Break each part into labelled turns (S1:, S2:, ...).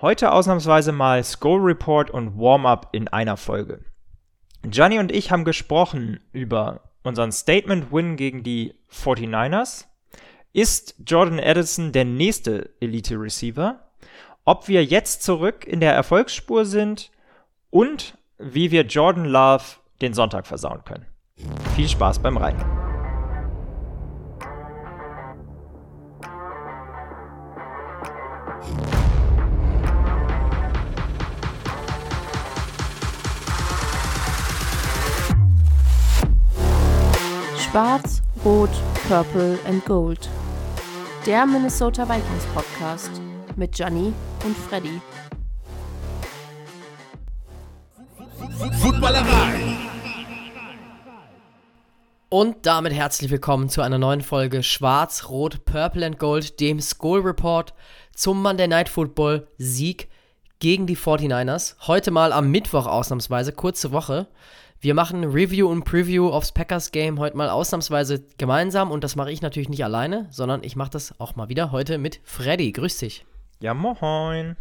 S1: Heute ausnahmsweise mal Skull Report und Warm-up in einer Folge. Gianni und ich haben gesprochen über unseren Statement-Win gegen die 49ers. Ist Jordan Addison der nächste Elite-Receiver? Ob wir jetzt zurück in der Erfolgsspur sind und wie wir Jordan Love den Sonntag versauen können. Viel Spaß beim Reiten.
S2: Schwarz, Rot, Purple and Gold. Der Minnesota Vikings Podcast mit Gianni und Freddy.
S3: Footballerei.
S4: Und damit herzlich willkommen zu einer neuen Folge Schwarz, Rot, Purple and Gold, dem Skull Report zum Monday Night Football Sieg gegen die 49ers. Heute mal am Mittwoch ausnahmsweise, kurze Woche. Wir machen Review und Preview aufs Packers Game heute mal ausnahmsweise gemeinsam und das mache ich natürlich nicht alleine, sondern ich mache das auch mal wieder heute mit Freddy. Grüß dich.
S1: Ja, moin.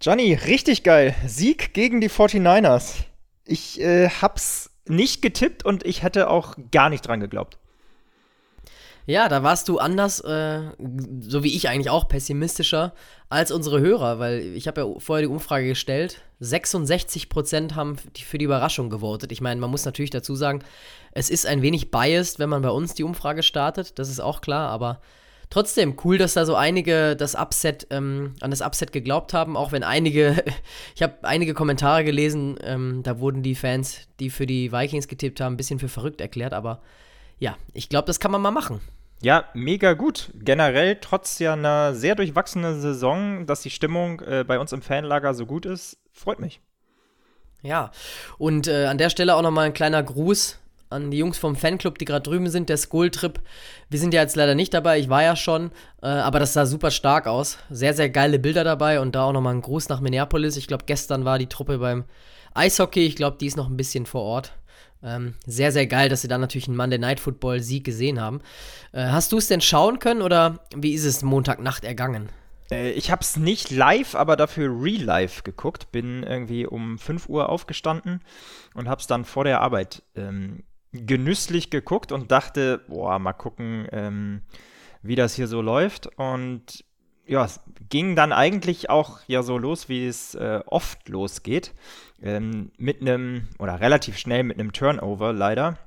S1: Johnny, richtig geil. Sieg gegen die 49ers. Ich äh, hab's nicht getippt und ich hätte auch gar nicht dran geglaubt.
S4: Ja, da warst du anders, äh, so wie ich eigentlich auch, pessimistischer als unsere Hörer, weil ich habe ja vorher die Umfrage gestellt. 66% haben für die Überraschung gewotet. Ich meine, man muss natürlich dazu sagen, es ist ein wenig biased, wenn man bei uns die Umfrage startet, das ist auch klar, aber trotzdem cool, dass da so einige das Upset, ähm, an das Upset geglaubt haben, auch wenn einige, ich habe einige Kommentare gelesen, ähm, da wurden die Fans, die für die Vikings getippt haben, ein bisschen für verrückt erklärt, aber ja, ich glaube, das kann man mal machen.
S1: Ja, mega gut. Generell, trotz ja einer sehr durchwachsenen Saison, dass die Stimmung äh, bei uns im Fanlager so gut ist, freut mich.
S4: Ja, und äh, an der Stelle auch nochmal ein kleiner Gruß an die Jungs vom Fanclub, die gerade drüben sind, der Skull-Trip. Wir sind ja jetzt leider nicht dabei, ich war ja schon, äh, aber das sah super stark aus. Sehr, sehr geile Bilder dabei und da auch nochmal ein Gruß nach Minneapolis. Ich glaube, gestern war die Truppe beim Eishockey, ich glaube, die ist noch ein bisschen vor Ort. Ähm, sehr, sehr geil, dass sie dann natürlich einen Monday Night Football Sieg gesehen haben. Äh, hast du es denn schauen können oder wie ist es Montagnacht ergangen?
S1: Äh, ich habe es nicht live, aber dafür real live geguckt. Bin irgendwie um 5 Uhr aufgestanden und habe es dann vor der Arbeit ähm, genüsslich geguckt und dachte, boah, mal gucken, ähm, wie das hier so läuft. Und ja, es ging dann eigentlich auch ja so los, wie es äh, oft losgeht. Ähm, mit einem, oder relativ schnell mit einem Turnover leider.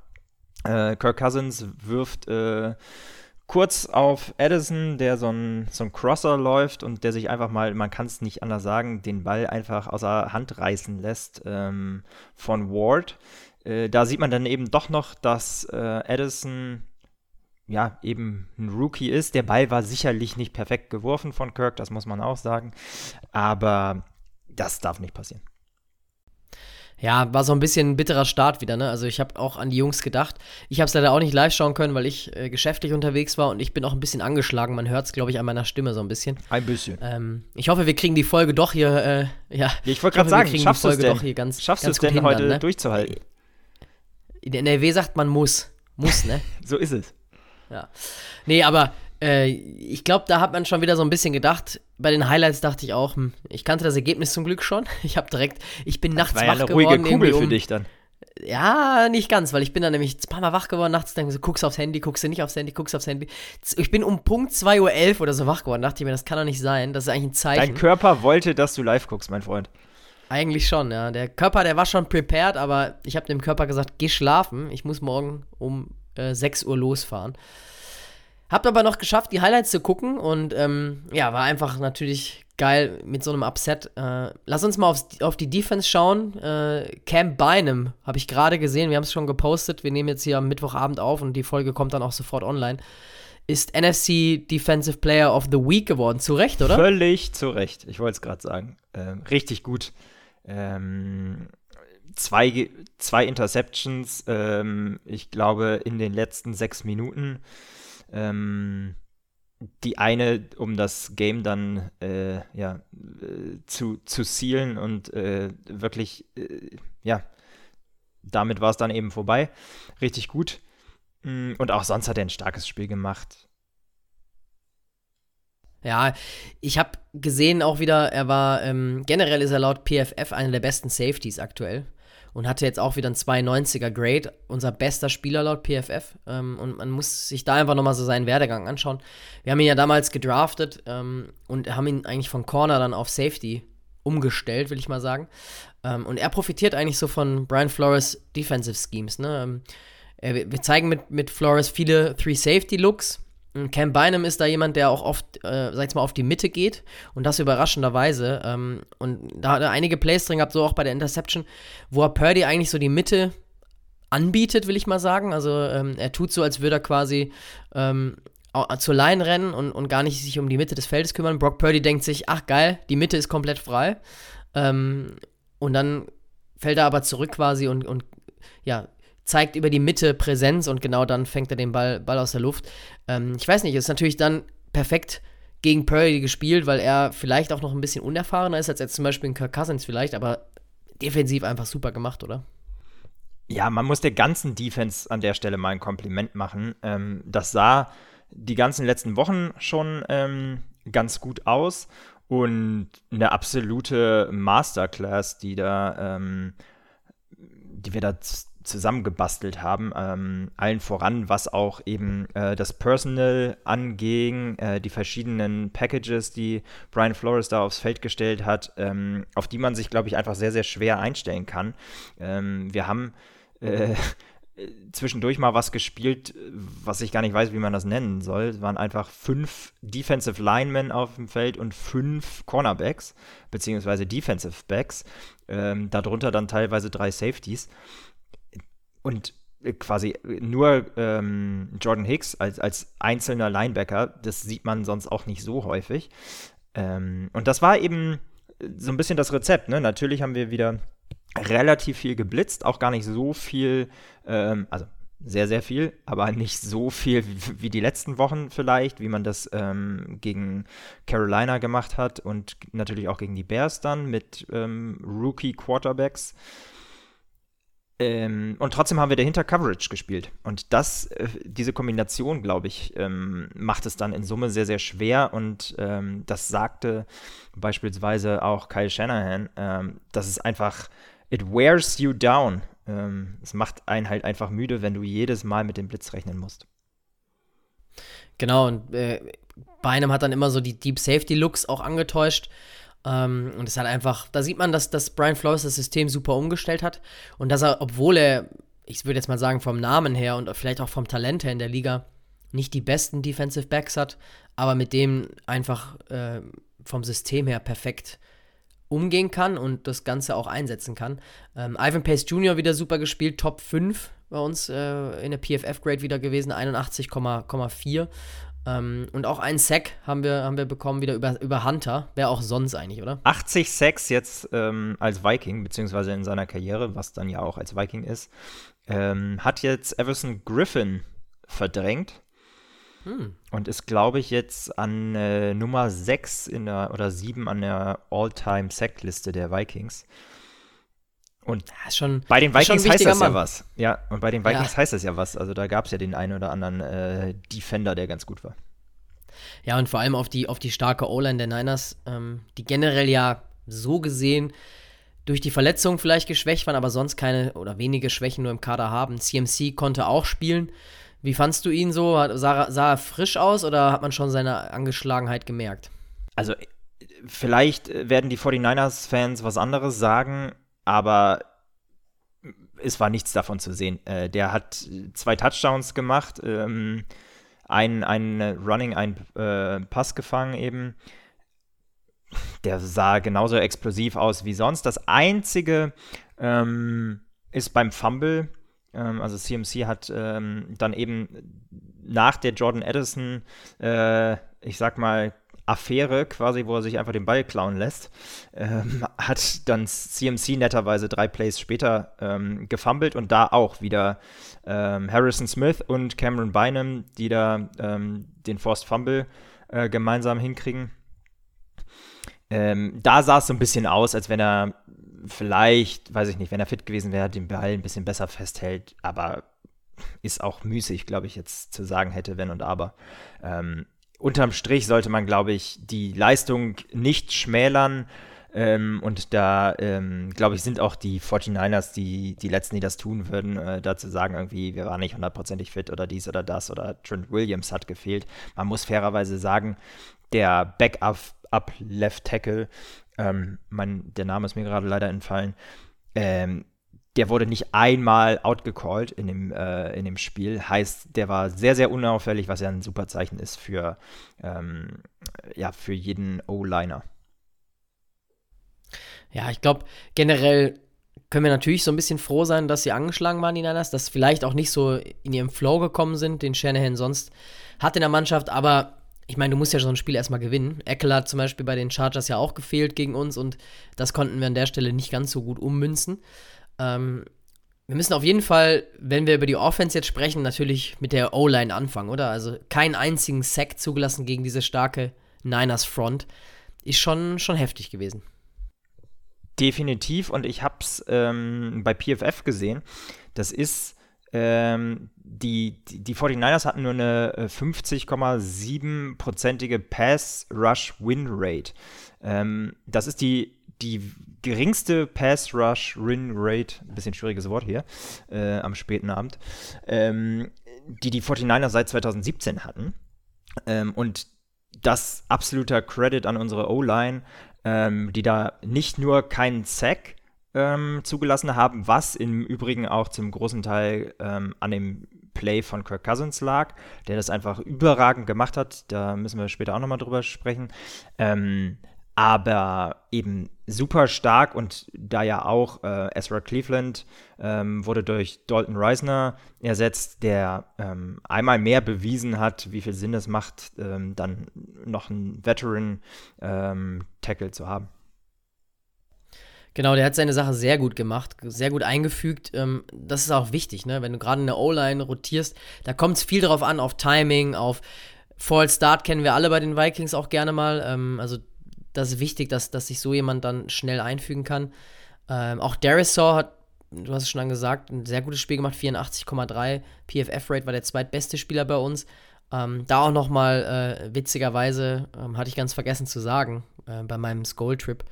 S1: Äh, Kirk Cousins wirft äh, kurz auf Addison, der so ein, so ein Crosser läuft und der sich einfach mal, man kann es nicht anders sagen, den Ball einfach außer Hand reißen lässt ähm, von Ward. Äh, da sieht man dann eben doch noch, dass äh, Addison ja, eben ein Rookie ist. Der Ball war sicherlich nicht perfekt geworfen von Kirk, das muss man auch sagen. Aber das darf nicht passieren.
S4: Ja, war so ein bisschen ein bitterer Start wieder, ne? Also ich habe auch an die Jungs gedacht. Ich habe es leider auch nicht live schauen können, weil ich äh, geschäftlich unterwegs war und ich bin auch ein bisschen angeschlagen. Man hört es, glaube ich, an meiner Stimme so ein bisschen.
S1: Ein bisschen.
S4: Ähm, ich hoffe, wir kriegen die Folge doch hier, äh, ja.
S1: Ich wollte gerade sagen, schaffst du es denn, ganz, schaffst ganz denn heute ne? durchzuhalten?
S4: In der NRW sagt man muss. Muss, ne?
S1: so ist es.
S4: Ja. Nee, aber äh, ich glaube, da hat man schon wieder so ein bisschen gedacht. Bei den Highlights dachte ich auch, hm, ich kannte das Ergebnis zum Glück schon. Ich habe direkt, ich bin nachts
S1: das war
S4: wach
S1: ja eine
S4: geworden.
S1: ruhige Kugel um, für dich dann.
S4: Ja, nicht ganz, weil ich bin dann nämlich ein paar Mal wach geworden nachts, dann so, guckst aufs Handy, guckst du nicht aufs Handy, guckst aufs Handy. Ich bin um Punkt 2.11 Uhr oder so wach geworden, dachte ich mir, das kann doch nicht sein, das ist eigentlich ein Zeichen.
S1: Dein Körper wollte, dass du live guckst, mein Freund.
S4: Eigentlich schon, ja. Der Körper, der war schon prepared, aber ich habe dem Körper gesagt, geh schlafen, ich muss morgen um äh, 6 Uhr losfahren. Habt aber noch geschafft, die Highlights zu gucken und ähm, ja, war einfach natürlich geil mit so einem Upset. Äh, lass uns mal aufs, auf die Defense schauen. Äh, Cam Bynum habe ich gerade gesehen, wir haben es schon gepostet. Wir nehmen jetzt hier am Mittwochabend auf und die Folge kommt dann auch sofort online. Ist NFC Defensive Player of the Week geworden. Zu Recht, oder?
S1: Völlig zu Recht. Ich wollte es gerade sagen. Ähm, richtig gut. Ähm, zwei, zwei Interceptions, ähm, ich glaube, in den letzten sechs Minuten. Ähm, die eine, um das Game dann äh, ja, äh, zu, zu sealen und äh, wirklich, äh, ja, damit war es dann eben vorbei. Richtig gut. Mm, und auch sonst hat er ein starkes Spiel gemacht.
S4: Ja, ich habe gesehen auch wieder, er war, ähm, generell ist er laut PFF einer der besten Safeties aktuell und hatte jetzt auch wieder ein 92er Grade, unser bester Spieler laut PFF. Ähm, und man muss sich da einfach nochmal so seinen Werdegang anschauen. Wir haben ihn ja damals gedraftet ähm, und haben ihn eigentlich von Corner dann auf Safety umgestellt, will ich mal sagen. Ähm, und er profitiert eigentlich so von Brian Flores Defensive Schemes. Ne? Ähm, wir zeigen mit, mit Flores viele Three-Safety-Looks Cam Bynum ist da jemand, der auch oft, äh, sag ich mal, auf die Mitte geht und das überraschenderweise. Ähm, und da hat er einige Plays drin gehabt, so auch bei der Interception, wo er Purdy eigentlich so die Mitte anbietet, will ich mal sagen. Also ähm, er tut so, als würde er quasi ähm, zur Line rennen und, und gar nicht sich um die Mitte des Feldes kümmern. Brock Purdy denkt sich, ach geil, die Mitte ist komplett frei. Ähm, und dann fällt er aber zurück quasi und, und ja, zeigt über die Mitte Präsenz und genau dann fängt er den Ball, Ball aus der Luft. Ähm, ich weiß nicht, ist natürlich dann perfekt gegen Purdy gespielt, weil er vielleicht auch noch ein bisschen unerfahrener ist als jetzt zum Beispiel in Kirk Cousins vielleicht, aber defensiv einfach super gemacht, oder?
S1: Ja, man muss der ganzen Defense an der Stelle mal ein Kompliment machen. Ähm, das sah die ganzen letzten Wochen schon ähm, ganz gut aus und eine absolute Masterclass, die da, ähm, die wir da zusammengebastelt haben. Ähm, allen voran, was auch eben äh, das Personal anging, äh, die verschiedenen Packages, die Brian Flores da aufs Feld gestellt hat, ähm, auf die man sich, glaube ich, einfach sehr, sehr schwer einstellen kann. Ähm, wir haben äh, zwischendurch mal was gespielt, was ich gar nicht weiß, wie man das nennen soll. Es waren einfach fünf Defensive Linemen auf dem Feld und fünf Cornerbacks, beziehungsweise Defensive Backs. Ähm, darunter dann teilweise drei Safeties und quasi nur ähm, Jordan Hicks als, als einzelner Linebacker, das sieht man sonst auch nicht so häufig. Ähm, und das war eben so ein bisschen das Rezept. Ne? Natürlich haben wir wieder relativ viel geblitzt, auch gar nicht so viel, ähm, also sehr, sehr viel, aber nicht so viel wie, wie die letzten Wochen vielleicht, wie man das ähm, gegen Carolina gemacht hat und natürlich auch gegen die Bears dann mit ähm, Rookie-Quarterbacks. Ähm, und trotzdem haben wir dahinter Coverage gespielt. Und das, äh, diese Kombination, glaube ich, ähm, macht es dann in Summe sehr, sehr schwer. Und ähm, das sagte beispielsweise auch Kyle Shanahan, ähm, dass es einfach, it wears you down. Ähm, es macht einen halt einfach müde, wenn du jedes Mal mit dem Blitz rechnen musst.
S4: Genau, und äh, Beinem hat dann immer so die Deep Safety Looks auch angetäuscht. Ähm, und es hat einfach, da sieht man, dass, dass Brian Flores das System super umgestellt hat und dass er, obwohl er, ich würde jetzt mal sagen, vom Namen her und vielleicht auch vom Talent her in der Liga nicht die besten Defensive Backs hat, aber mit dem einfach äh, vom System her perfekt umgehen kann und das Ganze auch einsetzen kann. Ähm, Ivan Pace Jr. wieder super gespielt, Top 5 bei uns äh, in der PFF-Grade wieder gewesen, 81,4. Ähm, und auch einen Sack haben wir, haben wir bekommen wieder über, über Hunter. Wer auch sonst eigentlich, oder?
S1: 80 Sacks jetzt ähm, als Viking, beziehungsweise in seiner Karriere, was dann ja auch als Viking ist. Ähm, hat jetzt Everson Griffin verdrängt. Hm. Und ist, glaube ich, jetzt an äh, Nummer 6 in der, oder 7 an der All-Time-Sack-Liste der Vikings. Und ja, schon, bei den Vikings heißt das Mann. ja was. Ja, und bei den Vikings ja. heißt das ja was. Also da gab es ja den einen oder anderen äh, Defender, der ganz gut war.
S4: Ja, und vor allem auf die, auf die starke O-Line der Niners, ähm, die generell ja so gesehen durch die Verletzung vielleicht geschwächt waren, aber sonst keine oder wenige Schwächen nur im Kader haben. CMC konnte auch spielen. Wie fandst du ihn so? Sah, sah er frisch aus oder hat man schon seine Angeschlagenheit gemerkt?
S1: Also, vielleicht werden die 49ers-Fans was anderes sagen aber es war nichts davon zu sehen. Äh, der hat zwei Touchdowns gemacht, ähm, ein, ein Running, ein äh, Pass gefangen eben. Der sah genauso explosiv aus wie sonst. Das Einzige ähm, ist beim Fumble. Ähm, also CMC hat ähm, dann eben nach der Jordan Addison, äh, ich sag mal, Affäre, quasi, wo er sich einfach den Ball klauen lässt, ähm, hat dann CMC netterweise drei Plays später ähm, gefummelt und da auch wieder ähm, Harrison Smith und Cameron Bynum, die da ähm, den Forced Fumble äh, gemeinsam hinkriegen. Ähm, da sah es so ein bisschen aus, als wenn er vielleicht, weiß ich nicht, wenn er fit gewesen wäre, den Ball ein bisschen besser festhält, aber ist auch müßig, glaube ich, jetzt zu sagen hätte, wenn und aber. Ähm, unterm Strich sollte man, glaube ich, die Leistung nicht schmälern. Ähm, und da, ähm, glaube ich, sind auch die 49ers die, die Letzten, die das tun würden, äh, dazu sagen, irgendwie, wir waren nicht hundertprozentig fit oder dies oder das oder Trent Williams hat gefehlt. Man muss fairerweise sagen, der Backup up Left Tackle, ähm, mein, der Name ist mir gerade leider entfallen, ähm, der wurde nicht einmal outgecallt in dem, äh, in dem Spiel. Heißt, der war sehr, sehr unauffällig, was ja ein super Zeichen ist für, ähm, ja, für jeden O-Liner.
S4: Ja, ich glaube, generell können wir natürlich so ein bisschen froh sein, dass sie angeschlagen waren, die Niners, dass vielleicht auch nicht so in ihrem Flow gekommen sind, den Shanahan sonst hat in der Mannschaft, aber ich meine, du musst ja so ein Spiel erstmal gewinnen. Eckel hat zum Beispiel bei den Chargers ja auch gefehlt gegen uns und das konnten wir an der Stelle nicht ganz so gut ummünzen. Ähm, wir müssen auf jeden Fall, wenn wir über die Offense jetzt sprechen, natürlich mit der O-Line anfangen, oder? Also keinen einzigen Sack zugelassen gegen diese starke Niners Front. Ist schon, schon heftig gewesen.
S1: Definitiv und ich habe es ähm, bei PFF gesehen. Das ist ähm, die, die, die 49ers hatten nur eine 50,7-prozentige äh, Pass-Rush-Win-Rate. Ähm, das ist die, die geringste Pass-Rush-Win-Rate, ein bisschen schwieriges Wort hier, äh, am späten Abend, ähm, die die 49ers seit 2017 hatten. Ähm, und das absoluter Credit an unsere O-Line, ähm, die da nicht nur keinen Sack ähm, zugelassen haben, was im Übrigen auch zum großen Teil ähm, an dem Play von Kirk Cousins lag, der das einfach überragend gemacht hat. Da müssen wir später auch nochmal drüber sprechen. Ähm, aber eben super stark und da ja auch äh, Ezra Cleveland ähm, wurde durch Dalton Reisner ersetzt, der ähm, einmal mehr bewiesen hat, wie viel Sinn es macht, ähm, dann noch einen Veteran-Tackle ähm, zu haben.
S4: Genau, der hat seine Sache sehr gut gemacht, sehr gut eingefügt. Ähm, das ist auch wichtig, ne? wenn du gerade in der O-Line rotierst. Da kommt es viel darauf an, auf Timing, auf Fall Start kennen wir alle bei den Vikings auch gerne mal. Ähm, also das ist wichtig, dass, dass sich so jemand dann schnell einfügen kann. Ähm, auch Darisaw hat, du hast es schon gesagt, ein sehr gutes Spiel gemacht, 84,3 PFF-Rate, war der zweitbeste Spieler bei uns. Ähm, da auch nochmal äh, witzigerweise, ähm, hatte ich ganz vergessen zu sagen, äh, bei meinem Skull-Trip,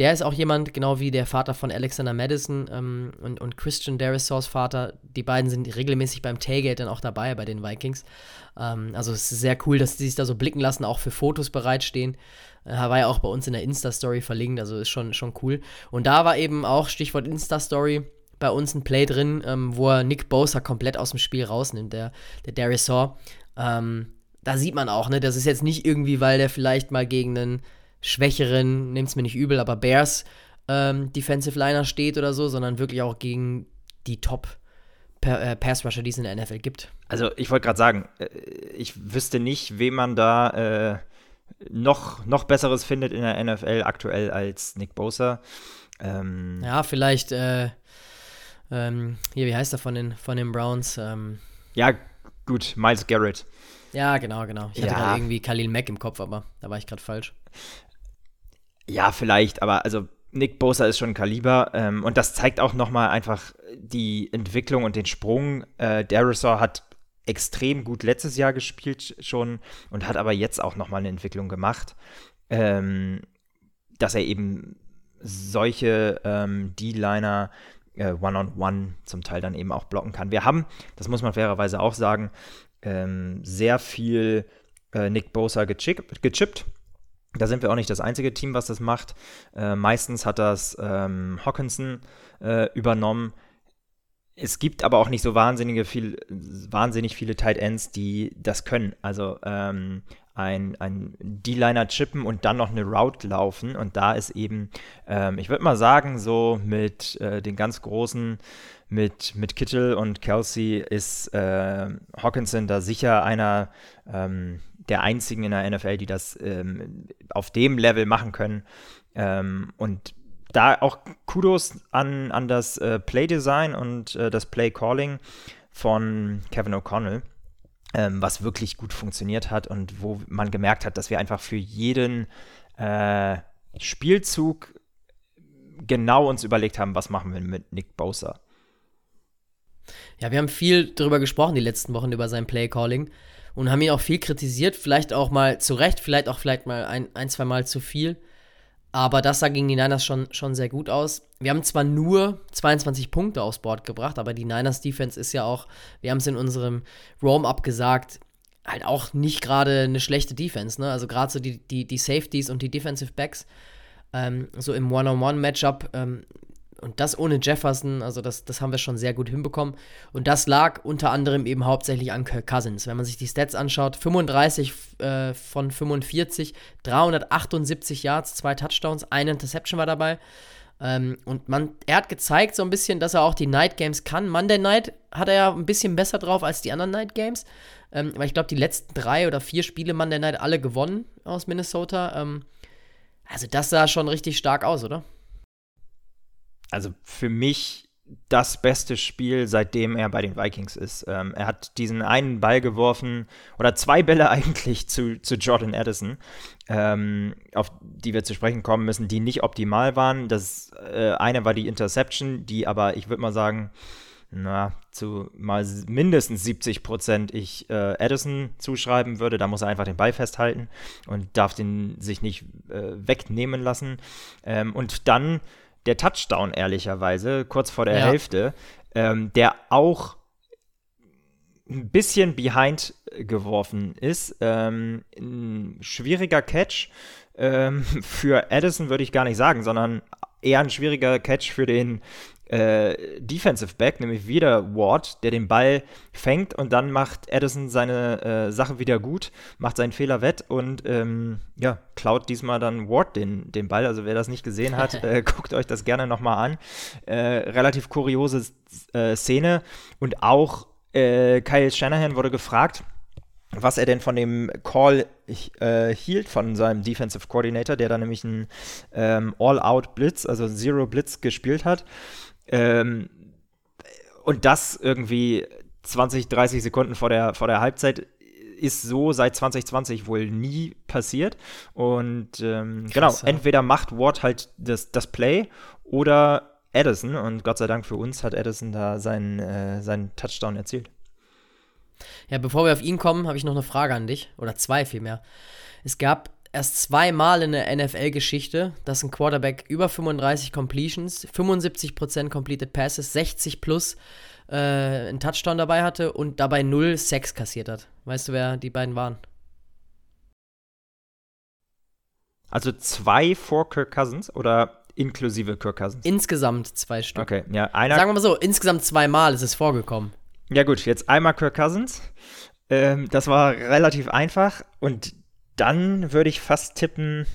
S4: der ist auch jemand, genau wie der Vater von Alexander Madison ähm, und, und Christian Darisaws Vater. Die beiden sind regelmäßig beim Tailgate dann auch dabei bei den Vikings. Ähm, also es ist sehr cool, dass die sich da so blicken lassen, auch für Fotos bereitstehen. Äh, war ja auch bei uns in der Insta-Story verlinkt, also ist schon, schon cool. Und da war eben auch, Stichwort Insta-Story, bei uns ein Play drin, ähm, wo er Nick Bosa komplett aus dem Spiel rausnimmt, der, der Darisaw. Ähm, da sieht man auch, ne, das ist jetzt nicht irgendwie, weil der vielleicht mal gegen einen schwächeren, es mir nicht übel, aber Bears ähm, Defensive Liner steht oder so, sondern wirklich auch gegen die Top äh, Pass Rusher, die es in der NFL gibt.
S1: Also ich wollte gerade sagen, äh, ich wüsste nicht, wem man da äh, noch, noch Besseres findet in der NFL aktuell als Nick Bosa.
S4: Ähm, ja, vielleicht äh, ähm, hier, wie heißt er von den, von den Browns? Ähm,
S1: ja, gut, Miles Garrett.
S4: Ja, genau, genau. Ich hatte gerade irgendwie Khalil Mack im Kopf, aber da war ich gerade falsch.
S1: Ja, vielleicht, aber also Nick Bosa ist schon ein Kaliber ähm, und das zeigt auch nochmal einfach die Entwicklung und den Sprung. Äh, Darisaw hat extrem gut letztes Jahr gespielt schon und hat aber jetzt auch nochmal eine Entwicklung gemacht, ähm, dass er eben solche ähm, D-Liner äh, One-on-One zum Teil dann eben auch blocken kann. Wir haben, das muss man fairerweise auch sagen, ähm, sehr viel äh, Nick Bosa gechippt da sind wir auch nicht das einzige Team, was das macht. Äh, meistens hat das ähm, Hawkinson äh, übernommen. Es gibt aber auch nicht so wahnsinnige viel, wahnsinnig viele Tight Ends, die das können. Also ähm, ein, ein D-Liner chippen und dann noch eine Route laufen. Und da ist eben, ähm, ich würde mal sagen, so mit äh, den ganz großen, mit, mit Kittel und Kelsey ist äh, Hawkinson da sicher einer, ähm, der einzigen in der NFL, die das ähm, auf dem Level machen können. Ähm, und da auch Kudos an, an das äh, Play-Design und äh, das Play-Calling von Kevin O'Connell, ähm, was wirklich gut funktioniert hat und wo man gemerkt hat, dass wir einfach für jeden äh, Spielzug genau uns überlegt haben, was machen wir mit Nick Bosa.
S4: Ja, wir haben viel darüber gesprochen die letzten Wochen über sein Play-Calling. Und haben ihn auch viel kritisiert, vielleicht auch mal zu Recht, vielleicht auch vielleicht mal ein, ein zwei Mal zu viel. Aber das sah gegen die Niners schon, schon sehr gut aus. Wir haben zwar nur 22 Punkte aufs Board gebracht, aber die Niners Defense ist ja auch, wir haben es in unserem Roam-Up gesagt, halt auch nicht gerade eine schlechte Defense. Ne? Also gerade so die, die, die Safeties und die Defensive Backs, ähm, so im One-on-One-Matchup, ähm, und das ohne Jefferson, also das, das haben wir schon sehr gut hinbekommen. Und das lag unter anderem eben hauptsächlich an Kirk Cousins. Wenn man sich die Stats anschaut, 35 äh, von 45, 378 Yards, zwei Touchdowns, eine Interception war dabei. Ähm, und man, er hat gezeigt so ein bisschen, dass er auch die Night Games kann. Monday Night hat er ja ein bisschen besser drauf als die anderen Night Games. Ähm, weil ich glaube, die letzten drei oder vier Spiele Monday Night alle gewonnen aus Minnesota. Ähm, also das sah schon richtig stark aus, oder?
S1: Also für mich das beste Spiel, seitdem er bei den Vikings ist. Ähm, er hat diesen einen Ball geworfen, oder zwei Bälle eigentlich zu, zu Jordan Addison, ähm, auf die wir zu sprechen kommen müssen, die nicht optimal waren. Das äh, eine war die Interception, die aber, ich würde mal sagen, na, zu mal mindestens 70 Prozent ich äh, Addison zuschreiben würde. Da muss er einfach den Ball festhalten und darf den sich nicht äh, wegnehmen lassen. Ähm, und dann der Touchdown, ehrlicherweise, kurz vor der ja. Hälfte, ähm, der auch ein bisschen behind geworfen ist. Ähm, ein schwieriger Catch ähm, für Addison würde ich gar nicht sagen, sondern eher ein schwieriger Catch für den äh, Defensive Back, nämlich wieder Ward, der den Ball fängt und dann macht Addison seine äh, Sache wieder gut, macht seinen Fehler wett und ähm, ja, klaut diesmal dann Ward den, den Ball. Also wer das nicht gesehen hat, äh, guckt euch das gerne nochmal an. Äh, relativ kuriose äh, Szene und auch äh, Kyle Shanahan wurde gefragt, was er denn von dem Call äh, hielt von seinem Defensive Coordinator, der da nämlich einen ähm, All-Out-Blitz, also Zero-Blitz gespielt hat. Ähm, und das irgendwie 20, 30 Sekunden vor der, vor der Halbzeit ist so seit 2020 wohl nie passiert. Und ähm, Krass, genau, entweder macht Ward halt das, das Play oder Addison. Und Gott sei Dank für uns hat Addison da seinen, äh, seinen Touchdown erzielt.
S4: Ja, bevor wir auf ihn kommen, habe ich noch eine Frage an dich. Oder zwei vielmehr. Es gab erst zweimal in der NFL-Geschichte, dass ein Quarterback über 35 Completions, 75% Completed Passes, 60 plus äh, einen Touchdown dabei hatte und dabei null Sex kassiert hat. Weißt du, wer die beiden waren?
S1: Also zwei vor Kirk Cousins oder inklusive Kirk Cousins?
S4: Insgesamt zwei Stück.
S1: Okay, ja, einer.
S4: Sagen wir mal so, insgesamt zweimal ist es vorgekommen.
S1: Ja, gut, jetzt einmal Kirk Cousins. Ähm, das war relativ einfach und dann würde ich fast tippen,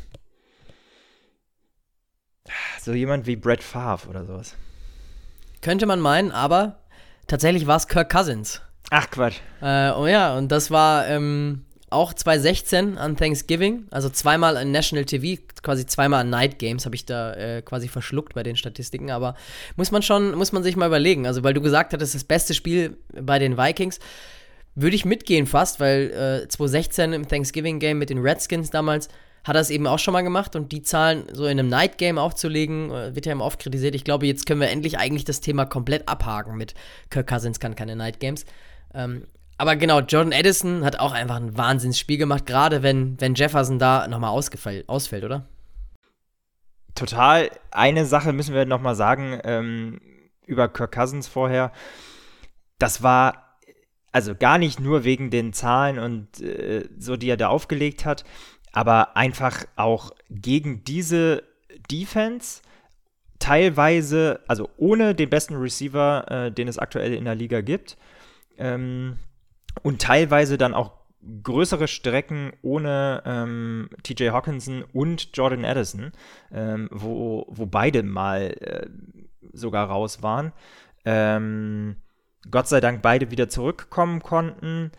S1: so jemand wie Brett Favre oder sowas.
S4: Könnte man meinen, aber tatsächlich war es Kirk Cousins.
S1: Ach Quatsch.
S4: Äh, oh ja, und das war ähm, auch 2016 an Thanksgiving, also zweimal an National TV, quasi zweimal an Night Games habe ich da äh, quasi verschluckt bei den Statistiken, aber muss man schon, muss man sich mal überlegen, also weil du gesagt hattest, das beste Spiel bei den Vikings, würde ich mitgehen fast, weil äh, 2016 im Thanksgiving Game mit den Redskins damals hat er es eben auch schon mal gemacht und die Zahlen so in einem Night Game aufzulegen, äh, wird ja immer oft kritisiert. Ich glaube, jetzt können wir endlich eigentlich das Thema komplett abhaken mit Kirk Cousins kann keine Night Games. Ähm, aber genau, Jordan Edison hat auch einfach ein Wahnsinnsspiel gemacht, gerade wenn, wenn Jefferson da nochmal ausfällt, oder?
S1: Total. Eine Sache müssen wir nochmal sagen ähm, über Kirk Cousins vorher. Das war also gar nicht nur wegen den Zahlen und äh, so, die er da aufgelegt hat, aber einfach auch gegen diese Defense teilweise, also ohne den besten Receiver, äh, den es aktuell in der Liga gibt, ähm, und teilweise dann auch größere Strecken ohne ähm, TJ Hawkinson und Jordan Addison, ähm, wo, wo beide mal äh, sogar raus waren. Ähm, Gott sei Dank beide wieder zurückkommen konnten.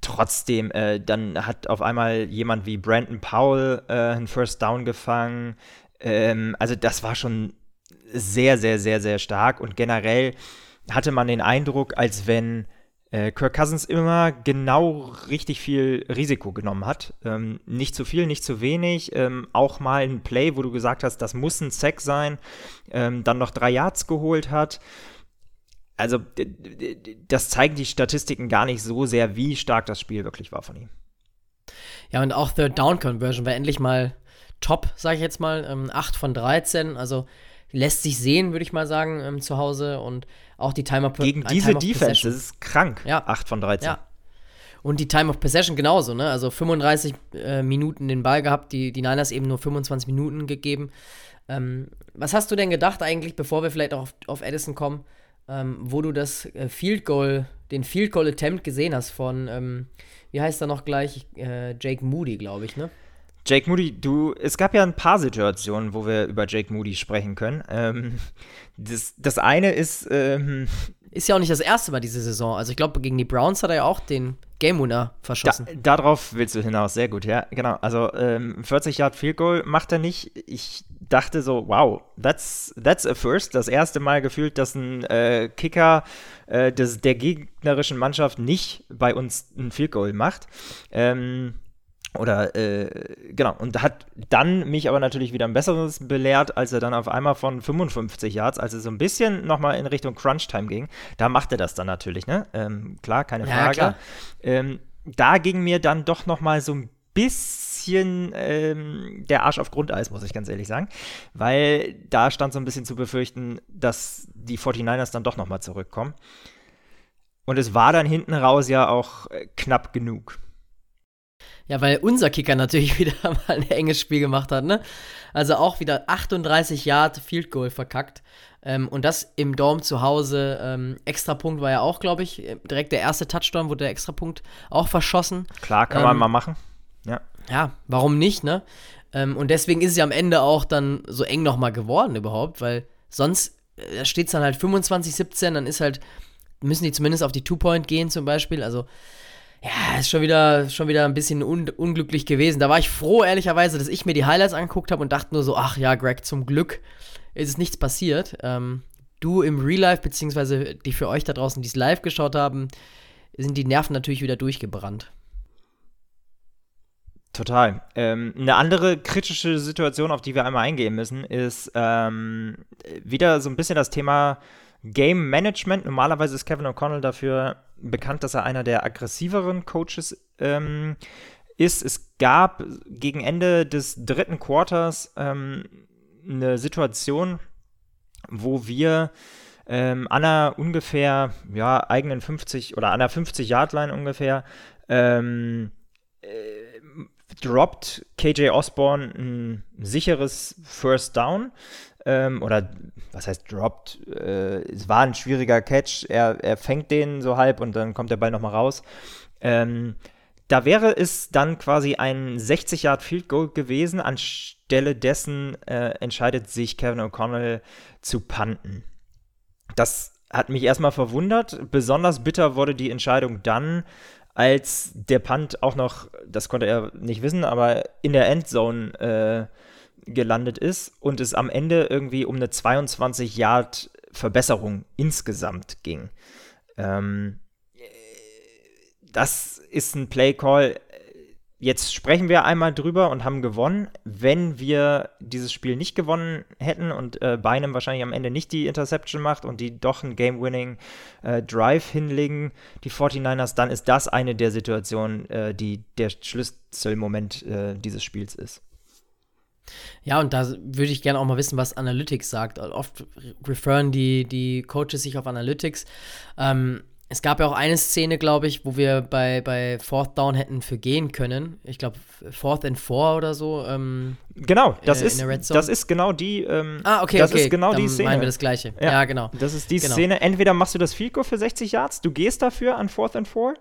S1: Trotzdem, äh, dann hat auf einmal jemand wie Brandon Powell äh, einen First Down gefangen. Ähm, also das war schon sehr, sehr, sehr, sehr stark. Und generell hatte man den Eindruck, als wenn äh, Kirk Cousins immer genau richtig viel Risiko genommen hat. Ähm, nicht zu viel, nicht zu wenig. Ähm, auch mal ein Play, wo du gesagt hast, das muss ein Sack sein. Ähm, dann noch drei Yards geholt hat also das zeigen die Statistiken gar nicht so sehr, wie stark das Spiel wirklich war von ihm.
S4: Ja, und auch Third Down Conversion war endlich mal top, sage ich jetzt mal. Ähm, 8 von 13, also lässt sich sehen, würde ich mal sagen, ähm, zu Hause. Und auch die Time of
S1: Gegen diese Time Defense, das ist krank. Ja. 8 von 13. Ja.
S4: Und die Time of Possession genauso, ne? Also 35 äh, Minuten den Ball gehabt, die, die Niners eben nur 25 Minuten gegeben. Ähm, was hast du denn gedacht eigentlich, bevor wir vielleicht auch auf, auf Edison kommen, ähm, wo du das äh, Field Goal, den Field Goal Attempt gesehen hast von, ähm, wie heißt er noch gleich, äh, Jake Moody, glaube ich, ne?
S1: Jake Moody, du, es gab ja ein paar Situationen, wo wir über Jake Moody sprechen können. Ähm, das, das eine ist. Ähm,
S4: ist ja auch nicht das erste Mal diese Saison. Also ich glaube, gegen die Browns hat er ja auch den Game Winner verschossen.
S1: Da, darauf willst du hinaus, sehr gut, ja, genau. Also ähm, 40 Yard Field Goal macht er nicht. Ich dachte so, wow, that's, that's a first. Das erste Mal gefühlt, dass ein äh, Kicker äh, des, der gegnerischen Mannschaft nicht bei uns ein Field Goal macht. Ähm, oder äh, genau, und hat dann mich aber natürlich wieder ein besseres belehrt, als er dann auf einmal von 55 Yards, als er so ein bisschen nochmal in Richtung Crunch-Time ging, da macht er das dann natürlich, ne? Ähm, klar, keine Frage. Ja, ähm, da ging mir dann doch nochmal so ein bisschen ähm, der Arsch auf Grundeis, muss ich ganz ehrlich sagen. Weil da stand so ein bisschen zu befürchten, dass die 49ers dann doch nochmal zurückkommen. Und es war dann hinten raus ja auch äh, knapp genug.
S4: Ja, weil unser Kicker natürlich wieder mal ein enges Spiel gemacht hat, ne? Also auch wieder 38 Yard Field Goal verkackt. Ähm, und das im Dorm zu Hause. Ähm, Extrapunkt war ja auch, glaube ich, direkt der erste Touchdown, wurde der Extrapunkt auch verschossen.
S1: Klar, kann ähm, man mal machen. Ja.
S4: Ja, warum nicht, ne? Ähm, und deswegen ist es ja am Ende auch dann so eng nochmal geworden überhaupt, weil sonst äh, steht es dann halt 25-17, dann ist halt, müssen die zumindest auf die Two-Point gehen zum Beispiel. Also ja, ist schon wieder, schon wieder ein bisschen un unglücklich gewesen. Da war ich froh, ehrlicherweise, dass ich mir die Highlights angeguckt habe und dachte nur so, ach ja, Greg, zum Glück ist es nichts passiert. Ähm, du im Real Life, beziehungsweise die für euch da draußen, die es live geschaut haben, sind die Nerven natürlich wieder durchgebrannt.
S1: Total. Ähm, eine andere kritische Situation, auf die wir einmal eingehen müssen, ist ähm, wieder so ein bisschen das Thema Game Management. Normalerweise ist Kevin O'Connell dafür bekannt, dass er einer der aggressiveren Coaches ähm, ist. Es gab gegen Ende des dritten Quarters ähm, eine Situation, wo wir ähm, an einer ungefähr, ja, eigenen 50 oder an der 50-Yard-Line ungefähr, ähm, äh, droppt KJ Osborne ein sicheres First Down ähm, oder was heißt droppt, äh, es war ein schwieriger Catch, er, er fängt den so halb und dann kommt der Ball nochmal raus. Ähm, da wäre es dann quasi ein 60 Yard Field Goal gewesen. Anstelle dessen äh, entscheidet sich Kevin O'Connell zu panten. Das hat mich erstmal verwundert. Besonders bitter wurde die Entscheidung dann, als der Punt auch noch, das konnte er nicht wissen, aber in der Endzone äh, gelandet ist und es am Ende irgendwie um eine 22 Yard Verbesserung insgesamt ging. Ähm, das ist ein Play Call. Jetzt sprechen wir einmal drüber und haben gewonnen. Wenn wir dieses Spiel nicht gewonnen hätten und äh, Beinem wahrscheinlich am Ende nicht die Interception macht und die doch einen Game-Winning äh, Drive hinlegen, die 49ers, dann ist das eine der Situationen, äh, die der Schlüsselmoment äh, dieses Spiels ist.
S4: Ja, und da würde ich gerne auch mal wissen, was Analytics sagt. Oft referen die, die Coaches sich auf Analytics. Ähm, es gab ja auch eine Szene, glaube ich, wo wir bei, bei Fourth Down hätten für gehen können. Ich glaube, Fourth and Four oder so. Ähm,
S1: genau, das, äh, ist, das ist genau die. Ähm,
S4: ah, okay,
S1: das
S4: okay.
S1: ist genau
S4: Dann
S1: die Szene.
S4: meinen wir das Gleiche. Ja, ja genau.
S1: Das ist die genau. Szene. Entweder machst du das Field Goal für 60 Yards, du gehst dafür an Fourth and Four.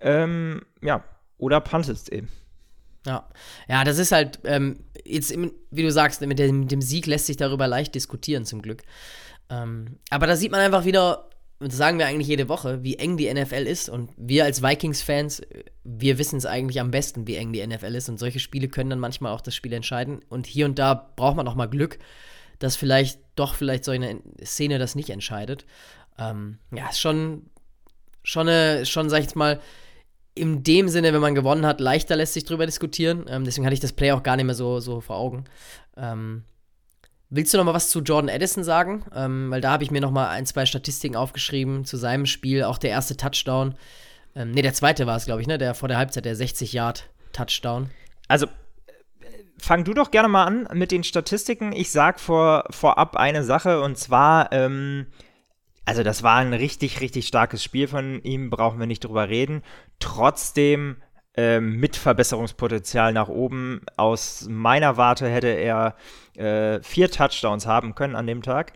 S1: Ähm, ja, oder puntest eben.
S4: Ja, ja, das ist halt, ähm, jetzt, wie du sagst, mit dem, dem, Sieg lässt sich darüber leicht diskutieren, zum Glück. Ähm, aber da sieht man einfach wieder, das sagen wir eigentlich jede Woche, wie eng die NFL ist. Und wir als Vikings-Fans, wir wissen es eigentlich am besten, wie eng die NFL ist. Und solche Spiele können dann manchmal auch das Spiel entscheiden. Und hier und da braucht man auch mal Glück, dass vielleicht doch vielleicht so eine Szene das nicht entscheidet. Ähm, ja, ist schon, schon, eine, schon, sag ich jetzt mal, in dem Sinne, wenn man gewonnen hat, leichter lässt sich drüber diskutieren. Ähm, deswegen hatte ich das Play auch gar nicht mehr so, so vor Augen. Ähm, Willst du noch mal was zu Jordan Addison sagen? Ähm, weil da habe ich mir noch mal ein, zwei Statistiken aufgeschrieben zu seinem Spiel. Auch der erste Touchdown. Ähm, ne, der zweite war es, glaube ich, ne? Der vor der Halbzeit, der 60-Yard-Touchdown.
S1: Also, fang du doch gerne mal an mit den Statistiken. Ich sag vor, vorab eine Sache und zwar, ähm, also das war ein richtig, richtig starkes Spiel von ihm, brauchen wir nicht drüber reden. Trotzdem ähm, mit Verbesserungspotenzial nach oben. Aus meiner Warte hätte er äh, vier Touchdowns haben können an dem Tag.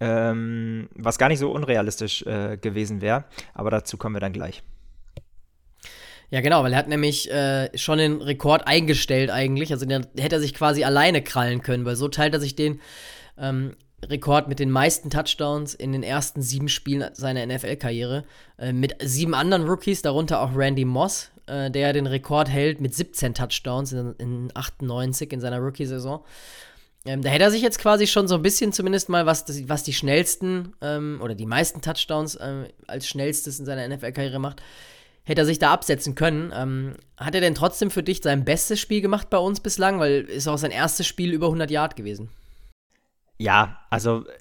S1: Ähm, was gar nicht so unrealistisch äh, gewesen wäre. Aber dazu kommen wir dann gleich.
S4: Ja, genau, weil er hat nämlich äh, schon den Rekord eingestellt eigentlich. Also den hätte er sich quasi alleine krallen können, weil so teilt er sich den ähm, Rekord mit den meisten Touchdowns in den ersten sieben Spielen seiner NFL-Karriere. Äh, mit sieben anderen Rookies, darunter auch Randy Moss, äh, der den Rekord hält mit 17 Touchdowns in, in 98 in seiner Rookie-Saison. Ähm, da hätte er sich jetzt quasi schon so ein bisschen zumindest mal, was, was die schnellsten ähm, oder die meisten Touchdowns äh, als schnellstes in seiner NFL-Karriere macht, hätte er sich da absetzen können. Ähm, hat er denn trotzdem für dich sein bestes Spiel gemacht bei uns bislang? Weil ist auch sein erstes Spiel über 100 Yard gewesen.
S1: Ja, also äh,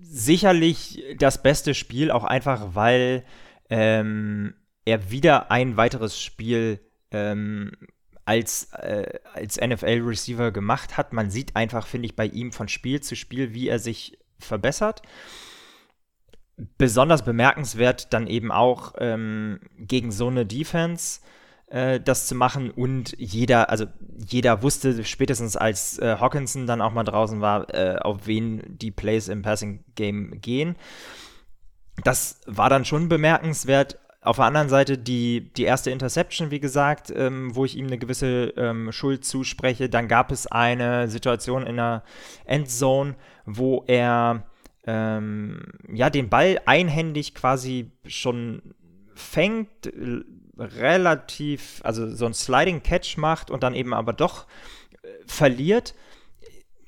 S1: sicherlich das beste Spiel, auch einfach, weil ähm, er wieder ein weiteres Spiel ähm, als, äh, als NFL-Receiver gemacht hat. Man sieht einfach, finde ich, bei ihm von Spiel zu Spiel, wie er sich verbessert. Besonders bemerkenswert dann eben auch ähm, gegen so eine Defense äh, das zu machen und jeder, also jeder wusste spätestens als äh, Hawkinson dann auch mal draußen war, äh, auf wen die Plays im Passing Game gehen. Das war dann schon bemerkenswert. Auf der anderen Seite die, die erste Interception, wie gesagt, ähm, wo ich ihm eine gewisse ähm, Schuld zuspreche. Dann gab es eine Situation in der Endzone, wo er ähm, ja den Ball einhändig quasi schon fängt, relativ, also so ein Sliding Catch macht und dann eben aber doch äh, verliert.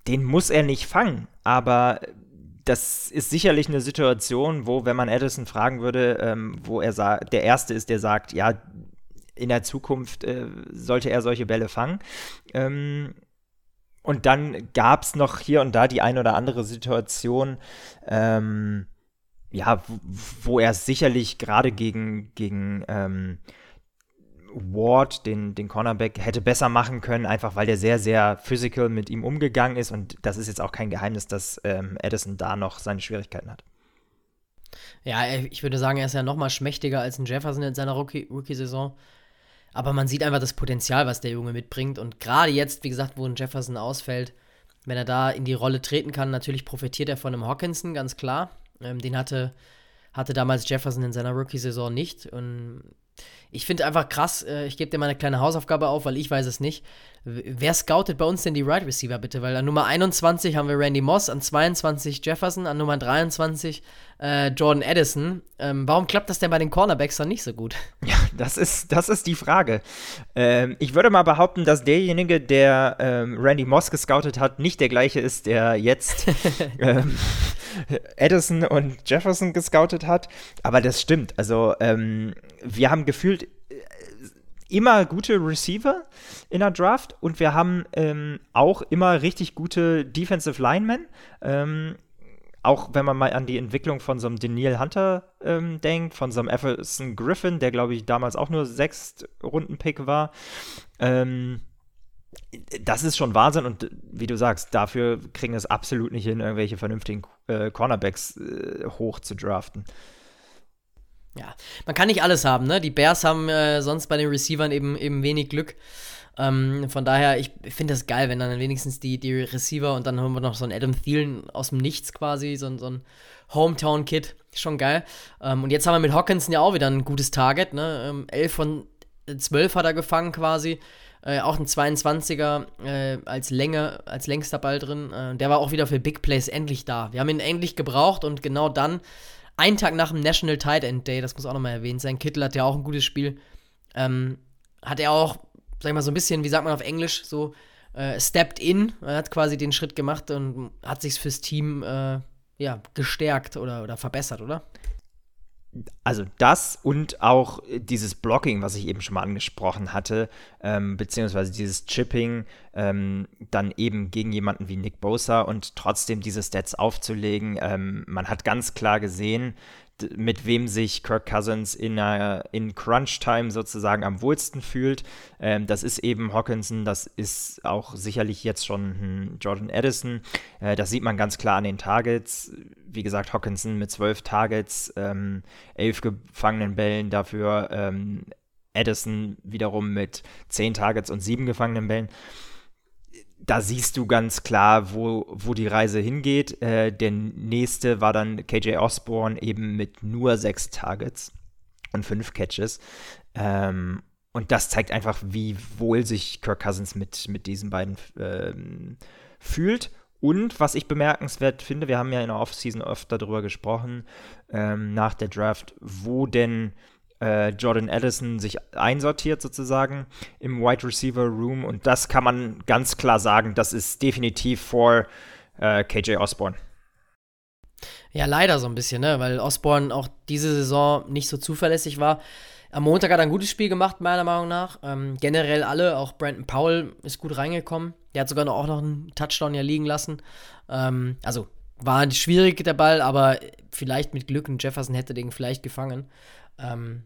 S1: Den muss er nicht fangen, aber das ist sicherlich eine Situation, wo, wenn man Edison fragen würde, ähm, wo er der Erste ist, der sagt, ja, in der Zukunft äh, sollte er solche Bälle fangen. Ähm, und dann gab es noch hier und da die ein oder andere Situation, ähm, ja, wo er sicherlich gerade gegen, gegen ähm, Ward, den, den Cornerback, hätte besser machen können, einfach weil der sehr, sehr physical mit ihm umgegangen ist. Und das ist jetzt auch kein Geheimnis, dass ähm, Addison da noch seine Schwierigkeiten hat.
S4: Ja, ich würde sagen, er ist ja noch mal schmächtiger als ein Jefferson in seiner Rookie-Saison. Aber man sieht einfach das Potenzial, was der Junge mitbringt. Und gerade jetzt, wie gesagt, wo ein Jefferson ausfällt, wenn er da in die Rolle treten kann, natürlich profitiert er von einem Hawkinson, ganz klar. Ähm, den hatte, hatte damals Jefferson in seiner Rookie-Saison nicht. Und ich finde einfach krass, äh, ich gebe dir mal eine kleine Hausaufgabe auf, weil ich weiß es nicht. Wer scoutet bei uns denn die Right Receiver bitte? Weil an Nummer 21 haben wir Randy Moss, an 22 Jefferson, an Nummer 23 äh, Jordan Addison. Ähm, warum klappt das denn bei den Cornerbacks dann nicht so gut?
S1: Ja, das ist, das ist die Frage. Ähm, ich würde mal behaupten, dass derjenige, der ähm, Randy Moss gescoutet hat, nicht der gleiche ist, der jetzt ähm, Addison und Jefferson gescoutet hat. Aber das stimmt. Also, ähm, wir haben gefühlt äh, immer gute Receiver in der Draft und wir haben ähm, auch immer richtig gute Defensive Linemen. Ähm, auch wenn man mal an die Entwicklung von so einem Daniel Hunter ähm, denkt, von so einem Everson Griffin, der glaube ich damals auch nur sechs Runden-Pick war. Ähm, das ist schon Wahnsinn und wie du sagst, dafür kriegen es absolut nicht hin, irgendwelche vernünftigen äh, Cornerbacks äh, hoch zu draften.
S4: Ja, man kann nicht alles haben, ne? Die Bears haben äh, sonst bei den Receivern eben, eben wenig Glück. Ähm, von daher, ich finde das geil, wenn dann wenigstens die, die Receiver und dann haben wir noch so einen Adam Thielen aus dem Nichts quasi, so, so ein Hometown-Kid. Schon geil. Ähm, und jetzt haben wir mit Hawkinson ja auch wieder ein gutes Target, ne? Ähm, 11 von 12 hat er gefangen quasi. Äh, auch ein 22er äh, als Länge, als längster Ball drin. Äh, der war auch wieder für Big Plays endlich da. Wir haben ihn endlich gebraucht und genau dann einen Tag nach dem National Tight End Day, das muss auch nochmal erwähnt sein, Kittel hat ja auch ein gutes Spiel, ähm, hat er auch, sag ich mal, so ein bisschen, wie sagt man auf Englisch, so äh, stepped in, er hat quasi den Schritt gemacht und hat sich fürs Team, äh, ja, gestärkt oder, oder verbessert, oder?
S1: Also das und auch dieses Blocking, was ich eben schon mal angesprochen hatte, ähm, beziehungsweise dieses Chipping, ähm, dann eben gegen jemanden wie Nick Bosa und trotzdem diese Stats aufzulegen. Ähm, man hat ganz klar gesehen, mit wem sich Kirk Cousins in, uh, in Crunch-Time sozusagen am wohlsten fühlt. Ähm, das ist eben Hawkinson, das ist auch sicherlich jetzt schon Jordan Addison. Äh, das sieht man ganz klar an den Targets. Wie gesagt, Hawkinson mit zwölf Targets, ähm, elf gefangenen Bällen, dafür ähm, Addison wiederum mit zehn Targets und sieben gefangenen Bällen da siehst du ganz klar, wo, wo die Reise hingeht. Äh, der nächste war dann KJ Osborne eben mit nur sechs Targets und fünf Catches. Ähm, und das zeigt einfach, wie wohl sich Kirk Cousins mit, mit diesen beiden ähm, fühlt. Und was ich bemerkenswert finde, wir haben ja in der Offseason öfter darüber gesprochen, ähm, nach der Draft, wo denn äh, Jordan Addison sich einsortiert sozusagen im Wide Receiver Room und das kann man ganz klar sagen, das ist definitiv vor äh, KJ Osborne.
S4: Ja, leider so ein bisschen, ne? weil Osborne auch diese Saison nicht so zuverlässig war. Am Montag hat er ein gutes Spiel gemacht, meiner Meinung nach. Ähm, generell alle, auch Brandon Powell ist gut reingekommen. Der hat sogar noch, auch noch einen Touchdown ja liegen lassen. Ähm, also war schwierig der Ball, aber vielleicht mit Glück und Jefferson hätte den vielleicht gefangen. Ähm,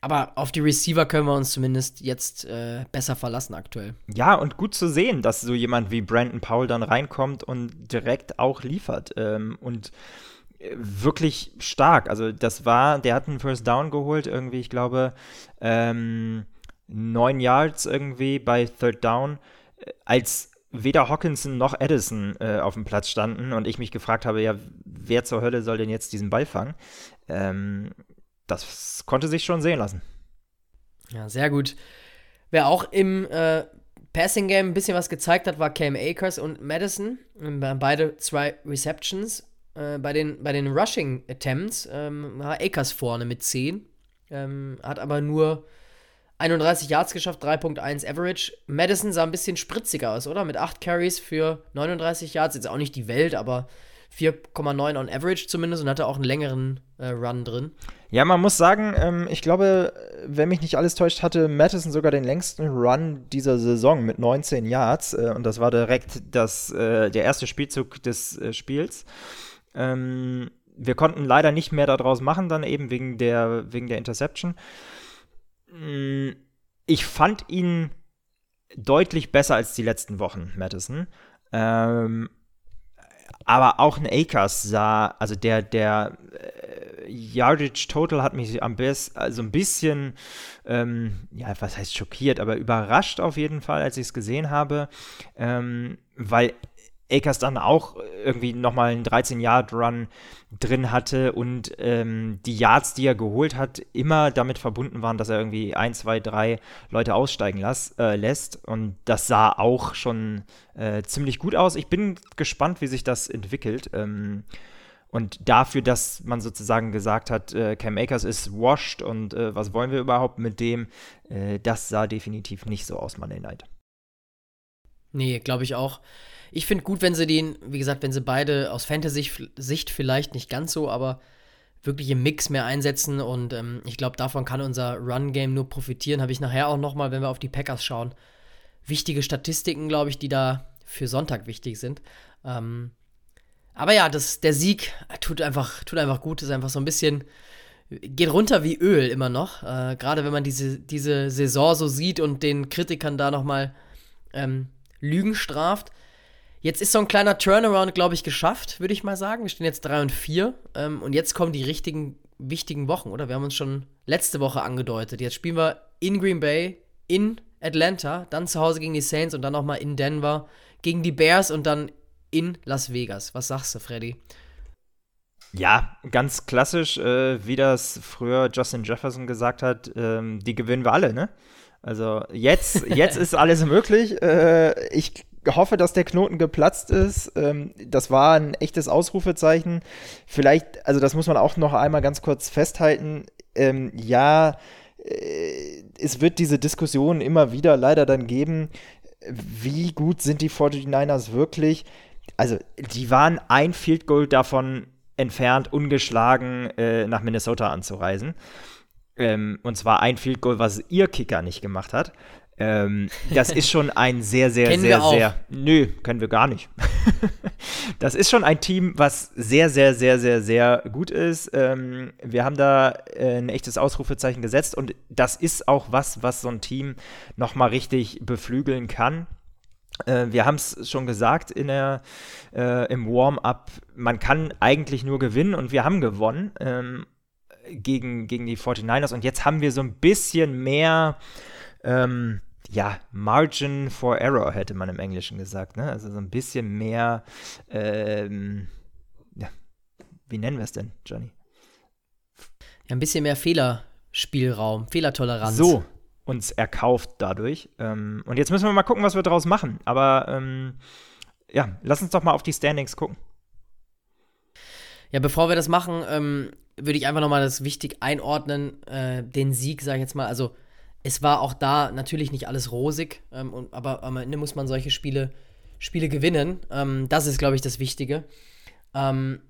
S4: aber auf die Receiver können wir uns zumindest jetzt äh, besser verlassen aktuell.
S1: Ja, und gut zu sehen, dass so jemand wie Brandon Powell dann reinkommt und direkt auch liefert. Ähm, und äh, wirklich stark. Also das war, der hat einen First Down geholt, irgendwie, ich glaube, ähm, neun Yards irgendwie bei Third Down, äh, als weder Hawkinson noch Addison äh, auf dem Platz standen und ich mich gefragt habe, ja, wer zur Hölle soll denn jetzt diesen Ball fangen? Ähm, das konnte sich schon sehen lassen.
S4: Ja, sehr gut. Wer auch im äh, Passing Game ein bisschen was gezeigt hat, war Cam Akers und Madison. Beide zwei Receptions. Äh, bei, den, bei den Rushing Attempts ähm, war Akers vorne mit 10. Ähm, hat aber nur 31 Yards geschafft, 3.1 Average. Madison sah ein bisschen spritziger aus, oder? Mit 8 Carries für 39 Yards. Jetzt auch nicht die Welt, aber 4,9 on Average zumindest und hatte auch einen längeren äh, Run drin.
S1: Ja, man muss sagen, ähm, ich glaube, wenn mich nicht alles täuscht, hatte Madison sogar den längsten Run dieser Saison mit 19 Yards. Äh, und das war direkt das, äh, der erste Spielzug des äh, Spiels. Ähm, wir konnten leider nicht mehr daraus machen, dann eben wegen der, wegen der Interception. Mm, ich fand ihn deutlich besser als die letzten Wochen, Madison. Ähm, aber auch ein Akers sah, also der, der äh, Yardage Total hat mich am besten, also ein bisschen, ähm, ja, was heißt schockiert, aber überrascht auf jeden Fall, als ich es gesehen habe, ähm, weil Akers dann auch irgendwie nochmal einen 13-Yard-Run drin hatte und ähm, die Yards, die er geholt hat, immer damit verbunden waren, dass er irgendwie ein, zwei, drei Leute aussteigen las, äh, lässt. Und das sah auch schon äh, ziemlich gut aus. Ich bin gespannt, wie sich das entwickelt. Ähm, und dafür, dass man sozusagen gesagt hat, äh, Cam Akers ist washed und äh, was wollen wir überhaupt mit dem, äh, das sah definitiv nicht so aus, Monday Night.
S4: Nee, glaube ich auch. Ich finde gut, wenn sie den, wie gesagt, wenn sie beide aus Fantasy-Sicht vielleicht nicht ganz so, aber wirklich im Mix mehr einsetzen und ähm, ich glaube, davon kann unser Run-Game nur profitieren. Habe ich nachher auch nochmal, wenn wir auf die Packers schauen, wichtige Statistiken, glaube ich, die da für Sonntag wichtig sind. Ähm, aber ja, das, der Sieg tut einfach, tut einfach gut, ist einfach so ein bisschen, geht runter wie Öl immer noch. Äh, Gerade wenn man diese, diese Saison so sieht und den Kritikern da nochmal ähm, Lügen straft. Jetzt ist so ein kleiner Turnaround, glaube ich, geschafft, würde ich mal sagen. Wir stehen jetzt 3 und 4. Ähm, und jetzt kommen die richtigen, wichtigen Wochen, oder? Wir haben uns schon letzte Woche angedeutet. Jetzt spielen wir in Green Bay, in Atlanta, dann zu Hause gegen die Saints und dann nochmal in Denver gegen die Bears und dann in Las Vegas. Was sagst du, Freddy?
S1: Ja, ganz klassisch, äh, wie das früher Justin Jefferson gesagt hat, ähm, die gewinnen wir alle, ne? Also jetzt, jetzt ist alles möglich. Äh, ich hoffe, dass der Knoten geplatzt ist. Ähm, das war ein echtes Ausrufezeichen. Vielleicht, also das muss man auch noch einmal ganz kurz festhalten. Ähm, ja, äh, es wird diese Diskussion immer wieder leider dann geben. Wie gut sind die 49ers wirklich? Also, die waren ein Field Goal davon entfernt, ungeschlagen äh, nach Minnesota anzureisen. Ähm, und zwar ein Field Goal, was ihr Kicker nicht gemacht hat. Ähm, das ist schon ein sehr, sehr,
S4: Kennen
S1: sehr,
S4: wir auch.
S1: sehr. Nö, können wir gar nicht. das ist schon ein Team, was sehr, sehr, sehr, sehr, sehr gut ist. Ähm, wir haben da äh, ein echtes Ausrufezeichen gesetzt und das ist auch was, was so ein Team nochmal richtig beflügeln kann. Äh, wir haben es schon gesagt in der, äh, im Warm-up, man kann eigentlich nur gewinnen und wir haben gewonnen ähm, gegen, gegen die 49ers und jetzt haben wir so ein bisschen mehr ähm, ja, Margin for Error hätte man im Englischen gesagt, ne? Also so ein bisschen mehr, ähm, ja, wie nennen wir es denn, Johnny?
S4: Ja, ein bisschen mehr Fehlerspielraum, Fehlertoleranz.
S1: So, uns erkauft dadurch. Ähm, und jetzt müssen wir mal gucken, was wir daraus machen. Aber ähm, ja, lass uns doch mal auf die Standings gucken.
S4: Ja, bevor wir das machen, ähm, würde ich einfach nochmal das wichtig einordnen, äh, den Sieg, sage ich jetzt mal. Also, es war auch da natürlich nicht alles rosig, ähm, und, aber am Ende muss man solche Spiele, Spiele gewinnen. Ähm, das ist, glaube ich, das Wichtige. Ähm,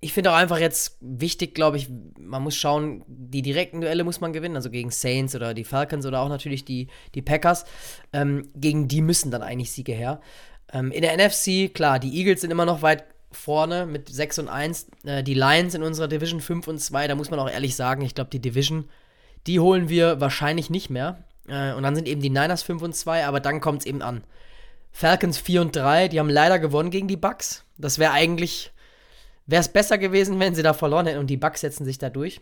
S4: ich finde auch einfach jetzt wichtig, glaube ich, man muss schauen, die direkten Duelle muss man gewinnen, also gegen Saints oder die Falcons oder auch natürlich die, die Packers. Ähm, gegen die müssen dann eigentlich Siege her. Ähm, in der NFC, klar, die Eagles sind immer noch weit vorne mit 6 und 1. Äh, die Lions in unserer Division 5 und 2, da muss man auch ehrlich sagen, ich glaube, die Division, die holen wir wahrscheinlich nicht mehr. Äh, und dann sind eben die Niners 5 und 2, aber dann kommt es eben an. Falcons 4 und 3, die haben leider gewonnen gegen die Bucks. Das wäre eigentlich, wäre es besser gewesen, wenn sie da verloren hätten und die Bucks setzen sich da durch.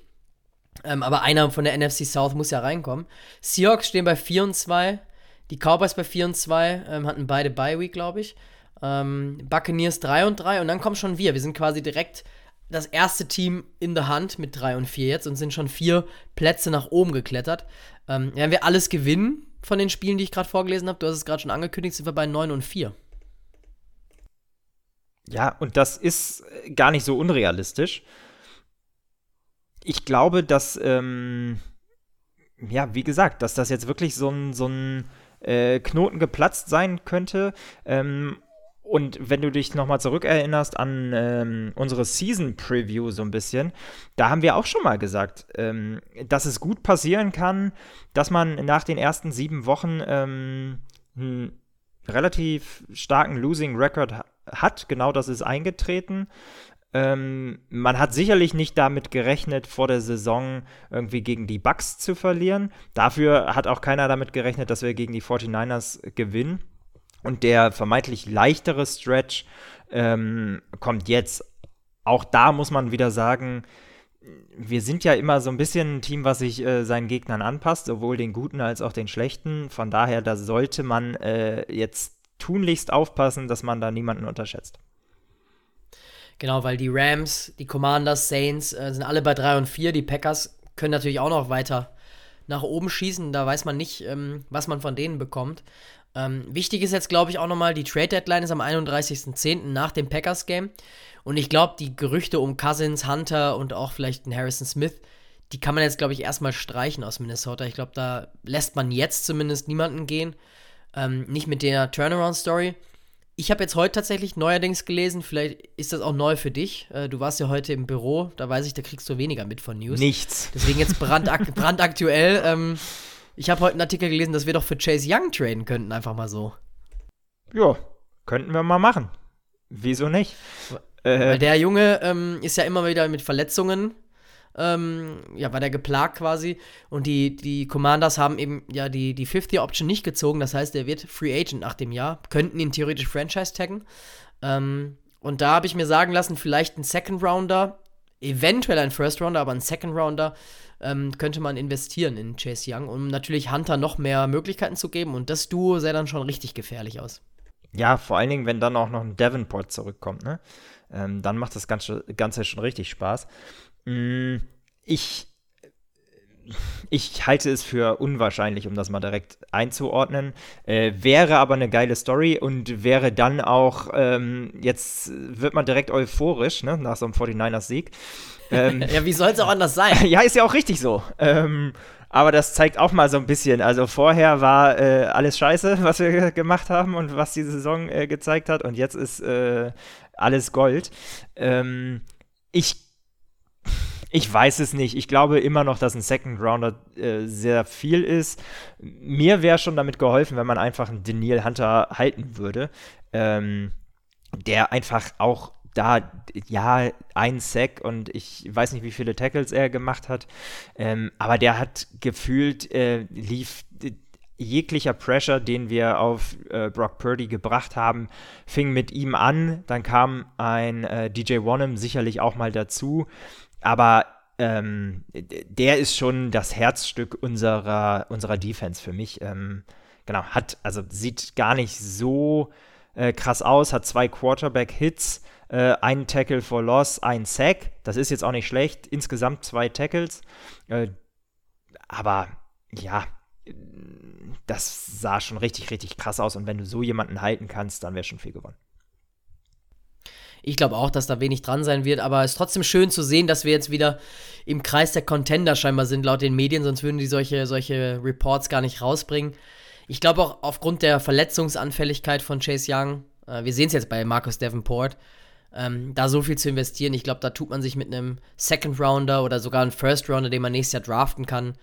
S4: Ähm, aber einer von der NFC South muss ja reinkommen. Seahawks stehen bei 4 und 2. Die Cowboys bei 4 und 2 ähm, hatten beide Bye Week, glaube ich. Ähm, Buccaneers 3 und 3 und dann kommen schon wir. Wir sind quasi direkt das erste Team in der Hand mit 3 und 4 jetzt und sind schon vier Plätze nach oben geklettert. Ähm, wenn wir alles gewinnen von den Spielen, die ich gerade vorgelesen habe, du hast es gerade schon angekündigt, sind wir bei 9 und 4.
S1: Ja, und das ist äh, gar nicht so unrealistisch. Ich glaube, dass, ähm, ja, wie gesagt, dass das jetzt wirklich so ein, so ein äh, Knoten geplatzt sein könnte. Ähm, und wenn du dich nochmal zurückerinnerst an ähm, unsere Season Preview so ein bisschen, da haben wir auch schon mal gesagt, ähm, dass es gut passieren kann, dass man nach den ersten sieben Wochen ähm, einen relativ starken Losing Record ha hat. Genau das ist eingetreten. Ähm, man hat sicherlich nicht damit gerechnet, vor der Saison irgendwie gegen die Bucks zu verlieren. Dafür hat auch keiner damit gerechnet, dass wir gegen die 49ers gewinnen. Und der vermeintlich leichtere Stretch ähm, kommt jetzt. Auch da muss man wieder sagen, wir sind ja immer so ein bisschen ein Team, was sich äh, seinen Gegnern anpasst, sowohl den guten als auch den schlechten. Von daher, da sollte man äh, jetzt tunlichst aufpassen, dass man da niemanden unterschätzt.
S4: Genau, weil die Rams, die Commanders, Saints äh, sind alle bei 3 und 4. Die Packers können natürlich auch noch weiter nach oben schießen. Da weiß man nicht, ähm, was man von denen bekommt. Ähm, wichtig ist jetzt, glaube ich, auch nochmal, die Trade Deadline ist am 31.10. nach dem Packers-Game. Und ich glaube, die Gerüchte um Cousins, Hunter und auch vielleicht einen Harrison Smith, die kann man jetzt, glaube ich, erstmal streichen aus Minnesota. Ich glaube, da lässt man jetzt zumindest niemanden gehen. Ähm, nicht mit der Turnaround-Story. Ich habe jetzt heute tatsächlich neuerdings gelesen, vielleicht ist das auch neu für dich. Äh, du warst ja heute im Büro, da weiß ich, da kriegst du weniger mit von News.
S1: Nichts.
S4: Deswegen jetzt brandak brandaktuell. Ähm, ich habe heute einen Artikel gelesen, dass wir doch für Chase Young traden könnten, einfach mal so.
S1: Ja, könnten wir mal machen. Wieso nicht?
S4: Weil
S1: Äh,
S4: der Junge ähm, ist ja immer wieder mit Verletzungen, ähm, ja, war der geplagt quasi. Und die, die Commanders haben eben ja die, die 50-Option nicht gezogen. Das heißt, er wird Free Agent nach dem Jahr. Könnten ihn theoretisch Franchise taggen. Ähm, und da habe ich mir sagen lassen, vielleicht ein Second Rounder, eventuell ein First Rounder, aber ein Second Rounder ähm, könnte man investieren in Chase Young, um natürlich Hunter noch mehr Möglichkeiten zu geben. Und das Duo sähe dann schon richtig gefährlich aus.
S1: ja, vor allen Dingen, wenn dann auch noch ein Davenport zurückkommt, ne? Ähm, dann macht das Ganze, Ganze schon richtig Spaß. Mm, ich, ich halte es für unwahrscheinlich, um das mal direkt einzuordnen. Äh, wäre aber eine geile Story und wäre dann auch, ähm, jetzt wird man direkt euphorisch, ne? Nach so einem 49ers-Sieg. Ähm,
S4: Ja, wie soll es auch anders sein?
S1: ja, ist ja auch richtig so. Ähm, aber das zeigt auch mal so ein bisschen. Also vorher war äh, alles scheiße, was wir gemacht haben und was die Saison äh, gezeigt hat. Und jetzt ist äh, alles Gold. Ähm, ich ich weiß es nicht. Ich glaube immer noch, dass ein Second Rounder äh, sehr viel ist. Mir wäre schon damit geholfen, wenn man einfach einen Daniel Hunter halten würde, ähm, der einfach auch da, ja, ein Sack und ich weiß nicht, wie viele Tackles er gemacht hat, ähm, aber der hat gefühlt, äh, lief jeglicher Pressure, den wir auf äh, Brock Purdy gebracht haben, fing mit ihm an. Dann kam ein äh, DJ Wonnum sicherlich auch mal dazu. Aber ähm, der ist schon das Herzstück unserer, unserer Defense für mich. Ähm, genau, hat, also sieht gar nicht so äh, krass aus, hat zwei Quarterback-Hits, äh, einen Tackle for Loss, ein Sack. Das ist jetzt auch nicht schlecht. Insgesamt zwei Tackles. Äh, aber ja, das sah schon richtig, richtig krass aus. Und wenn du so jemanden halten kannst, dann wäre schon viel gewonnen.
S4: Ich glaube auch, dass da wenig dran sein wird, aber es ist trotzdem schön zu sehen, dass wir jetzt wieder im Kreis der Contender scheinbar sind, laut den Medien, sonst würden die solche, solche Reports gar nicht rausbringen. Ich glaube auch aufgrund der Verletzungsanfälligkeit von Chase Young, äh, wir sehen es jetzt bei Marcus Davenport, ähm, da so viel zu investieren, ich glaube, da tut man sich mit einem Second Rounder oder sogar einem First Rounder, den man nächstes Jahr draften kann,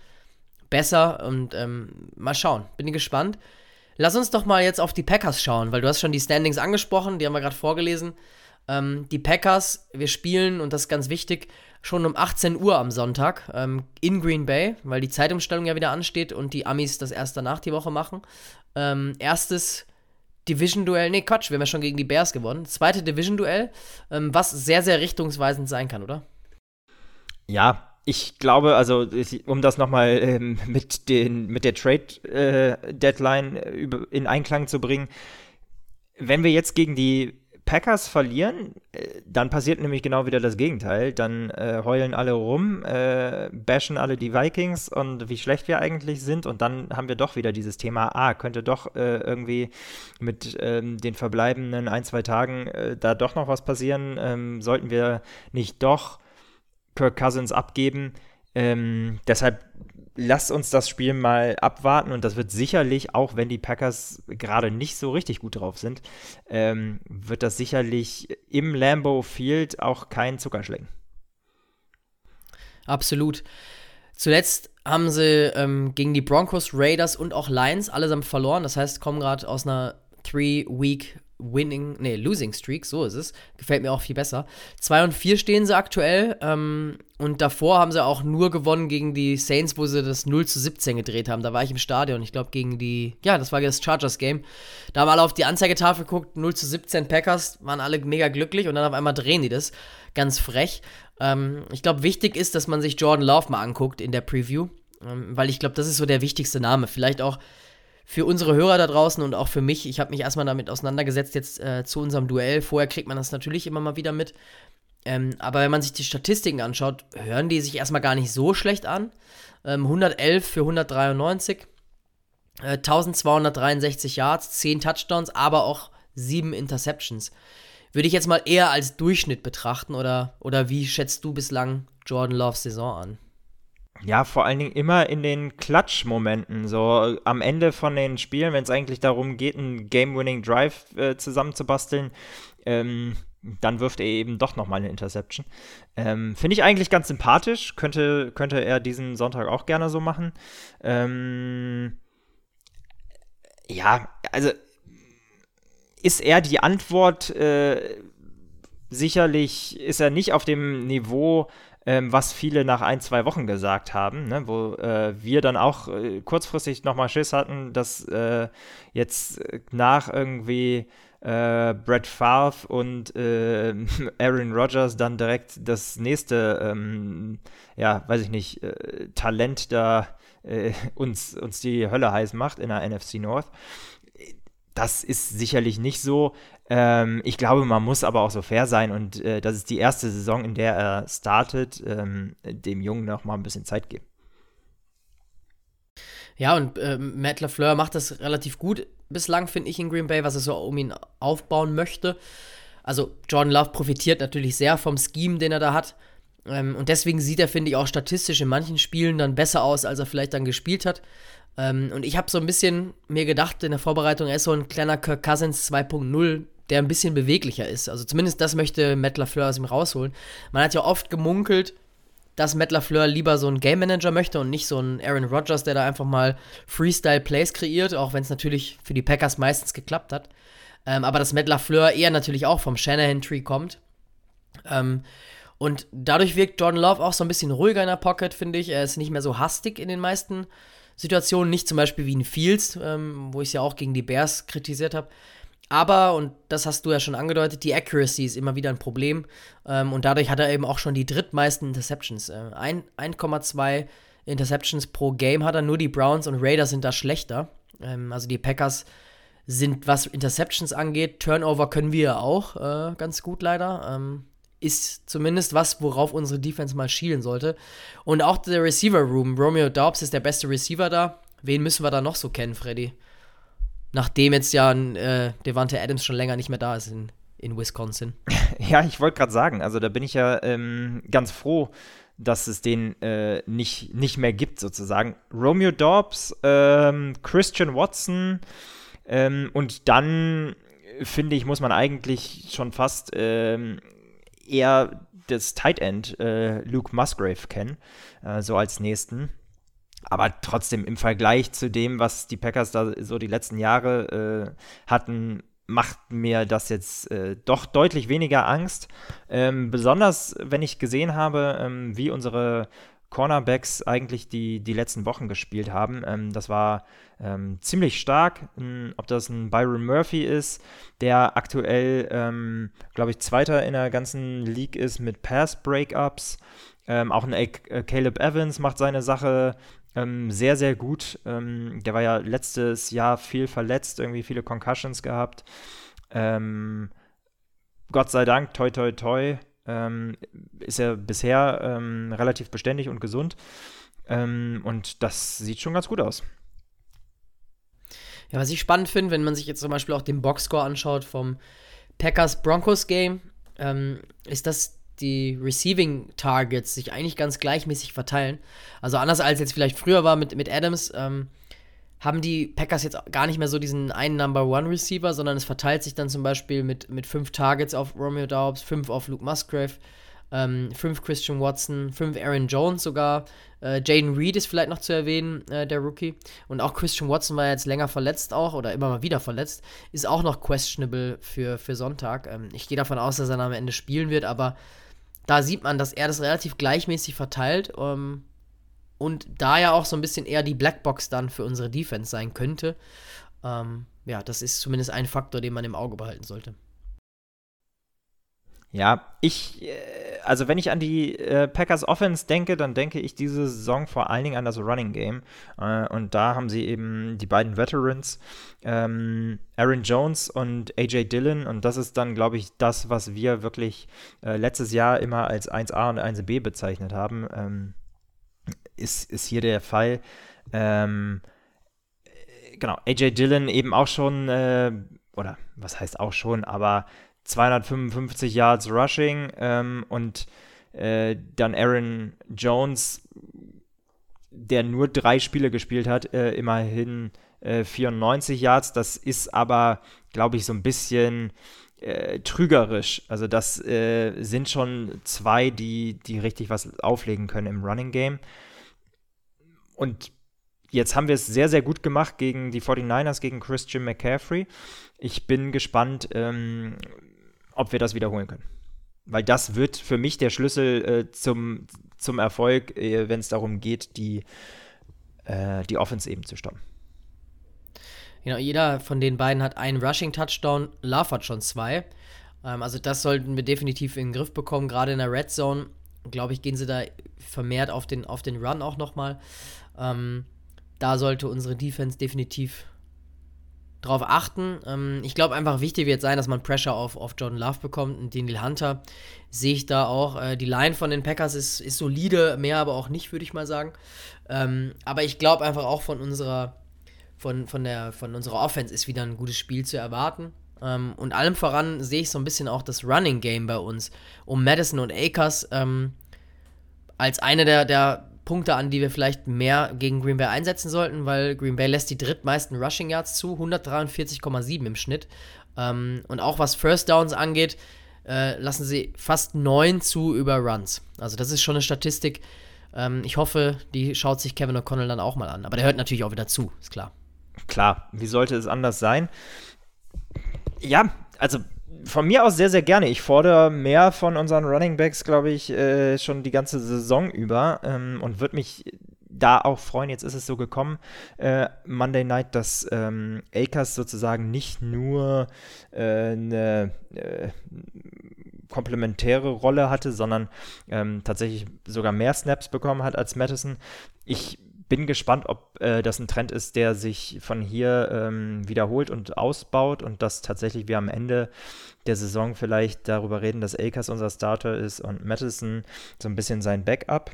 S4: besser und ähm, mal schauen. Bin gespannt. Lass uns doch mal jetzt auf die Packers schauen, weil du hast schon die Standings angesprochen, die haben wir gerade vorgelesen. Ähm, die Packers, wir spielen, und das ist ganz wichtig, schon um 18 Uhr am Sonntag ähm, in Green Bay, weil die Zeitumstellung ja wieder ansteht und die Amis das erst danach die Woche machen. Ähm, erstes Division-Duell, nee, Quatsch, wir haben ja schon gegen die Bears gewonnen. Zweite Division-Duell, ähm, was sehr, sehr richtungsweisend sein kann, oder?
S1: Ja, ich glaube, also um das nochmal ähm, mit, mit der Trade-Deadline äh, in Einklang zu bringen, wenn wir jetzt gegen die Packers verlieren, äh, dann passiert nämlich genau wieder das Gegenteil. Dann äh, heulen alle rum, äh, bashen alle die Vikings und wie schlecht wir eigentlich sind. Und dann haben wir doch wieder dieses Thema, ah, könnte doch äh, irgendwie mit ähm, den verbleibenden ein, zwei Tagen äh, da doch noch was passieren. Ähm, sollten wir nicht doch Kirk Cousins abgeben. Ähm, deshalb lasst uns das Spiel mal abwarten und das wird sicherlich, auch wenn die Packers gerade nicht so richtig gut drauf sind, ähm, wird das sicherlich im Lambeau Field auch kein Zuckerschlecken.
S4: Absolut. Zuletzt haben sie ähm, gegen die Broncos, Raiders und auch Lions allesamt verloren. Das heißt, kommen gerade aus einer Three-Week Winning, nee, Losing Streak, so ist es. Gefällt mir auch viel besser. 2 und 4 stehen sie aktuell. Ähm, und davor haben sie auch nur gewonnen gegen die Saints, wo sie das 0 zu 17 gedreht haben. Da war ich im Stadion. Ich glaube, gegen die, ja, das war das Chargers-Game. Da haben alle auf die Anzeigetafel geguckt, 0 zu 17 Packers, waren alle mega glücklich und dann auf einmal drehen die das. Ganz frech. Ähm, ich glaube, wichtig ist, dass man sich Jordan Love mal anguckt in der Preview. Ähm, weil ich glaube, das ist so der wichtigste Name. Vielleicht auch für unsere Hörer da draußen und auch für mich, ich habe mich erstmal damit auseinandergesetzt jetzt äh, zu unserem Duell. Vorher kriegt man das natürlich immer mal wieder mit. Ähm, aber wenn man sich die Statistiken anschaut, hören die sich erstmal gar nicht so schlecht an. Ähm, 111 für 193, äh, 1263 Yards, 10 Touchdowns, aber auch 7 Interceptions. Würde ich jetzt mal eher als Durchschnitt betrachten oder, oder wie schätzt du bislang Jordan Loves Saison an?
S1: Ja, vor allen Dingen immer in den Klatsch-Momenten, so am Ende von den Spielen, wenn es eigentlich darum geht, einen Game-Winning-Drive äh, zusammenzubasteln, ähm, dann wirft er eben doch nochmal eine Interception. Ähm, Finde ich eigentlich ganz sympathisch, könnte, könnte er diesen Sonntag auch gerne so machen. Ähm, ja, also ist er die Antwort, äh, sicherlich ist er nicht auf dem Niveau, ähm, was viele nach ein, zwei Wochen gesagt haben, ne? wo äh, wir dann auch äh, kurzfristig nochmal Schiss hatten, dass äh, jetzt nach irgendwie äh, Brett Favre und äh, Aaron Rodgers dann direkt das nächste, ähm, ja, weiß ich nicht, äh, Talent da uns, uns die Hölle heiß macht in der NFC North. Das ist sicherlich nicht so. Ähm, ich glaube, man muss aber auch so fair sein und äh, das ist die erste Saison, in der er startet, ähm, dem Jungen noch mal ein bisschen Zeit geben.
S4: Ja, und äh, Matt LaFleur macht das relativ gut bislang, finde ich, in Green Bay, was er so um ihn aufbauen möchte. Also, Jordan Love profitiert natürlich sehr vom Scheme, den er da hat. Ähm, und deswegen sieht er, finde ich, auch statistisch in manchen Spielen dann besser aus, als er vielleicht dann gespielt hat. Ähm, und ich habe so ein bisschen mir gedacht in der Vorbereitung, er ist so ein kleiner Kirk Cousins 2.0 der ein bisschen beweglicher ist. Also zumindest das möchte Matt LaFleur aus ihm rausholen. Man hat ja oft gemunkelt, dass Matt LaFleur lieber so einen Game Manager möchte und nicht so einen Aaron Rodgers, der da einfach mal Freestyle Plays kreiert, auch wenn es natürlich für die Packers meistens geklappt hat. Ähm, aber dass Matt LaFleur eher natürlich auch vom Shanahan-Tree kommt. Ähm, und dadurch wirkt Jordan Love auch so ein bisschen ruhiger in der Pocket, finde ich. Er ist nicht mehr so hastig in den meisten Situationen. Nicht zum Beispiel wie in Fields, ähm, wo ich es ja auch gegen die Bears kritisiert habe. Aber, und das hast du ja schon angedeutet, die Accuracy ist immer wieder ein Problem. Ähm, und dadurch hat er eben auch schon die drittmeisten Interceptions. Äh, 1,2 Interceptions pro Game hat er, nur die Browns und Raiders sind da schlechter. Ähm, also die Packers sind, was Interceptions angeht, Turnover können wir auch äh, ganz gut leider. Ähm, ist zumindest was, worauf unsere Defense mal schielen sollte. Und auch der Receiver Room. Romeo Dobbs ist der beste Receiver da. Wen müssen wir da noch so kennen, Freddy? Nachdem jetzt ja äh, Devante Adams schon länger nicht mehr da ist in, in Wisconsin.
S1: Ja, ich wollte gerade sagen, also da bin ich ja ähm, ganz froh, dass es den äh, nicht, nicht mehr gibt, sozusagen. Romeo Dobbs, ähm, Christian Watson ähm, und dann, finde ich, muss man eigentlich schon fast ähm, eher das Tight End äh, Luke Musgrave kennen, äh, so als nächsten. Aber trotzdem im Vergleich zu dem, was die Packers da so die letzten Jahre äh, hatten, macht mir das jetzt äh, doch deutlich weniger Angst. Ähm, besonders, wenn ich gesehen habe, ähm, wie unsere Cornerbacks eigentlich die, die letzten Wochen gespielt haben. Ähm, das war ähm, ziemlich stark. Ähm, ob das ein Byron Murphy ist, der aktuell, ähm, glaube ich, Zweiter in der ganzen League ist mit Pass-Breakups. Ähm, auch ein äh, Caleb Evans macht seine Sache ähm, sehr, sehr gut. der war ja letztes Jahr viel verletzt, irgendwie viele Concussions gehabt. Gott sei Dank, toi, toi, toi, ähm, ist er bisher ähm, relativ beständig und gesund. Ähm, und das sieht schon ganz gut aus.
S4: Ja, was ich spannend finde, wenn man sich jetzt zum Beispiel auch den Boxscore anschaut vom Packers-Broncos-Game, ähm, ist, dass die Receiving Targets sich eigentlich ganz gleichmäßig verteilen. Also anders als jetzt vielleicht früher war mit, mit Adams, ähm, haben die Packers jetzt gar nicht mehr so diesen einen Number One Receiver, sondern es verteilt sich dann zum Beispiel mit, mit fünf Targets auf Romeo Daubs, fünf auf Luke Musgrave, ähm, fünf Christian Watson, fünf Aaron Jones sogar. Äh, Jaden Reed ist vielleicht noch zu erwähnen, äh, der Rookie. Und auch Christian Watson war jetzt länger verletzt auch oder immer mal wieder verletzt. Ist auch noch questionable für, für Sonntag. Ähm, ich gehe davon aus, dass er am Ende spielen wird, aber da sieht man, dass er das relativ gleichmäßig verteilt. Ähm, und da ja auch so ein bisschen eher die Blackbox dann für unsere Defense sein könnte. Ähm, ja, das ist zumindest ein Faktor, den man im Auge behalten sollte.
S1: Ja, ich, äh, also wenn ich an die äh, Packers Offense denke, dann denke ich diese Saison vor allen Dingen an das Running Game. Äh, und da haben sie eben die beiden Veterans, ähm, Aaron Jones und AJ Dillon. Und das ist dann, glaube ich, das, was wir wirklich letztes Jahr immer als 1A und 1B bezeichnet haben. Ist, ist hier der Fall. Ähm, genau, AJ Dillon eben auch schon, äh, oder was heißt auch schon, aber 255 Yards Rushing ähm, und äh, dann Aaron Jones, der nur drei Spiele gespielt hat, äh, immerhin 94 äh, Yards. Das ist aber, glaube ich, so ein bisschen äh, trügerisch. Also das äh, sind schon zwei, die, die richtig was auflegen können im Running Game. Und jetzt haben wir es sehr, sehr gut gemacht gegen die 49ers, gegen Christian McCaffrey. Ich bin gespannt, ähm, ob wir das wiederholen können. Weil das wird für mich der Schlüssel äh, zum, zum Erfolg, äh, wenn es darum geht, die, äh, die Offense eben zu stoppen.
S4: Genau, jeder von den beiden hat einen Rushing-Touchdown, Love hat schon zwei. Ähm, also das sollten wir definitiv in den Griff bekommen, gerade in der Red Zone. Glaube ich, gehen sie da vermehrt auf den, auf den Run auch nochmal. Ähm, da sollte unsere Defense definitiv drauf achten. Ähm, ich glaube einfach wichtig wird sein, dass man Pressure auf, auf Jordan Love bekommt und Daniel Hunter sehe ich da auch. Äh, die Line von den Packers ist, ist solide, mehr aber auch nicht, würde ich mal sagen. Ähm, aber ich glaube einfach auch von unserer, von, von, der, von unserer Offense ist wieder ein gutes Spiel zu erwarten. Ähm, und allem voran sehe ich so ein bisschen auch das Running Game bei uns. Um Madison und Akers ähm, als eine der, der Punkte an, die wir vielleicht mehr gegen Green Bay einsetzen sollten, weil Green Bay lässt die drittmeisten Rushing Yards zu, 143,7 im Schnitt. Ähm, und auch was First Downs angeht, äh, lassen sie fast 9 zu über Runs. Also das ist schon eine Statistik. Ähm, ich hoffe, die schaut sich Kevin O'Connell dann auch mal an. Aber der hört natürlich auch wieder zu, ist klar.
S1: Klar, wie sollte es anders sein? Ja, also von mir aus sehr, sehr gerne. Ich fordere mehr von unseren Running Backs, glaube ich, äh, schon die ganze Saison über ähm, und würde mich da auch freuen, jetzt ist es so gekommen, äh, Monday Night, dass ähm, Akers sozusagen nicht nur äh, eine äh, komplementäre Rolle hatte, sondern ähm, tatsächlich sogar mehr Snaps bekommen hat als Madison. Ich bin gespannt, ob äh, das ein Trend ist, der sich von hier ähm, wiederholt und ausbaut und dass tatsächlich wir am Ende der Saison vielleicht darüber reden, dass Akers unser Starter ist und Madison so ein bisschen sein Backup.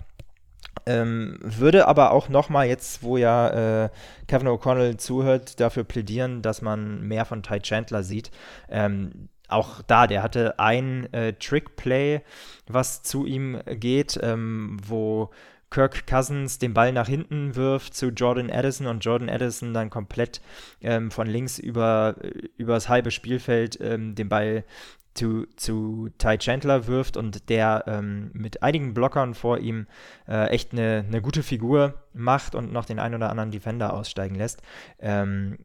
S1: Ähm, würde aber auch nochmal jetzt, wo ja äh, Kevin O'Connell zuhört, dafür plädieren, dass man mehr von Ty Chandler sieht. Ähm, auch da, der hatte ein äh, Trick-Play, was zu ihm geht, ähm, wo Kirk Cousins den Ball nach hinten wirft zu Jordan Addison und Jordan Addison dann komplett ähm, von links über das halbe Spielfeld ähm, den Ball zu, zu Ty Chandler wirft und der ähm, mit einigen Blockern vor ihm äh, echt eine, eine gute Figur macht und noch den ein oder anderen Defender aussteigen lässt. Ähm,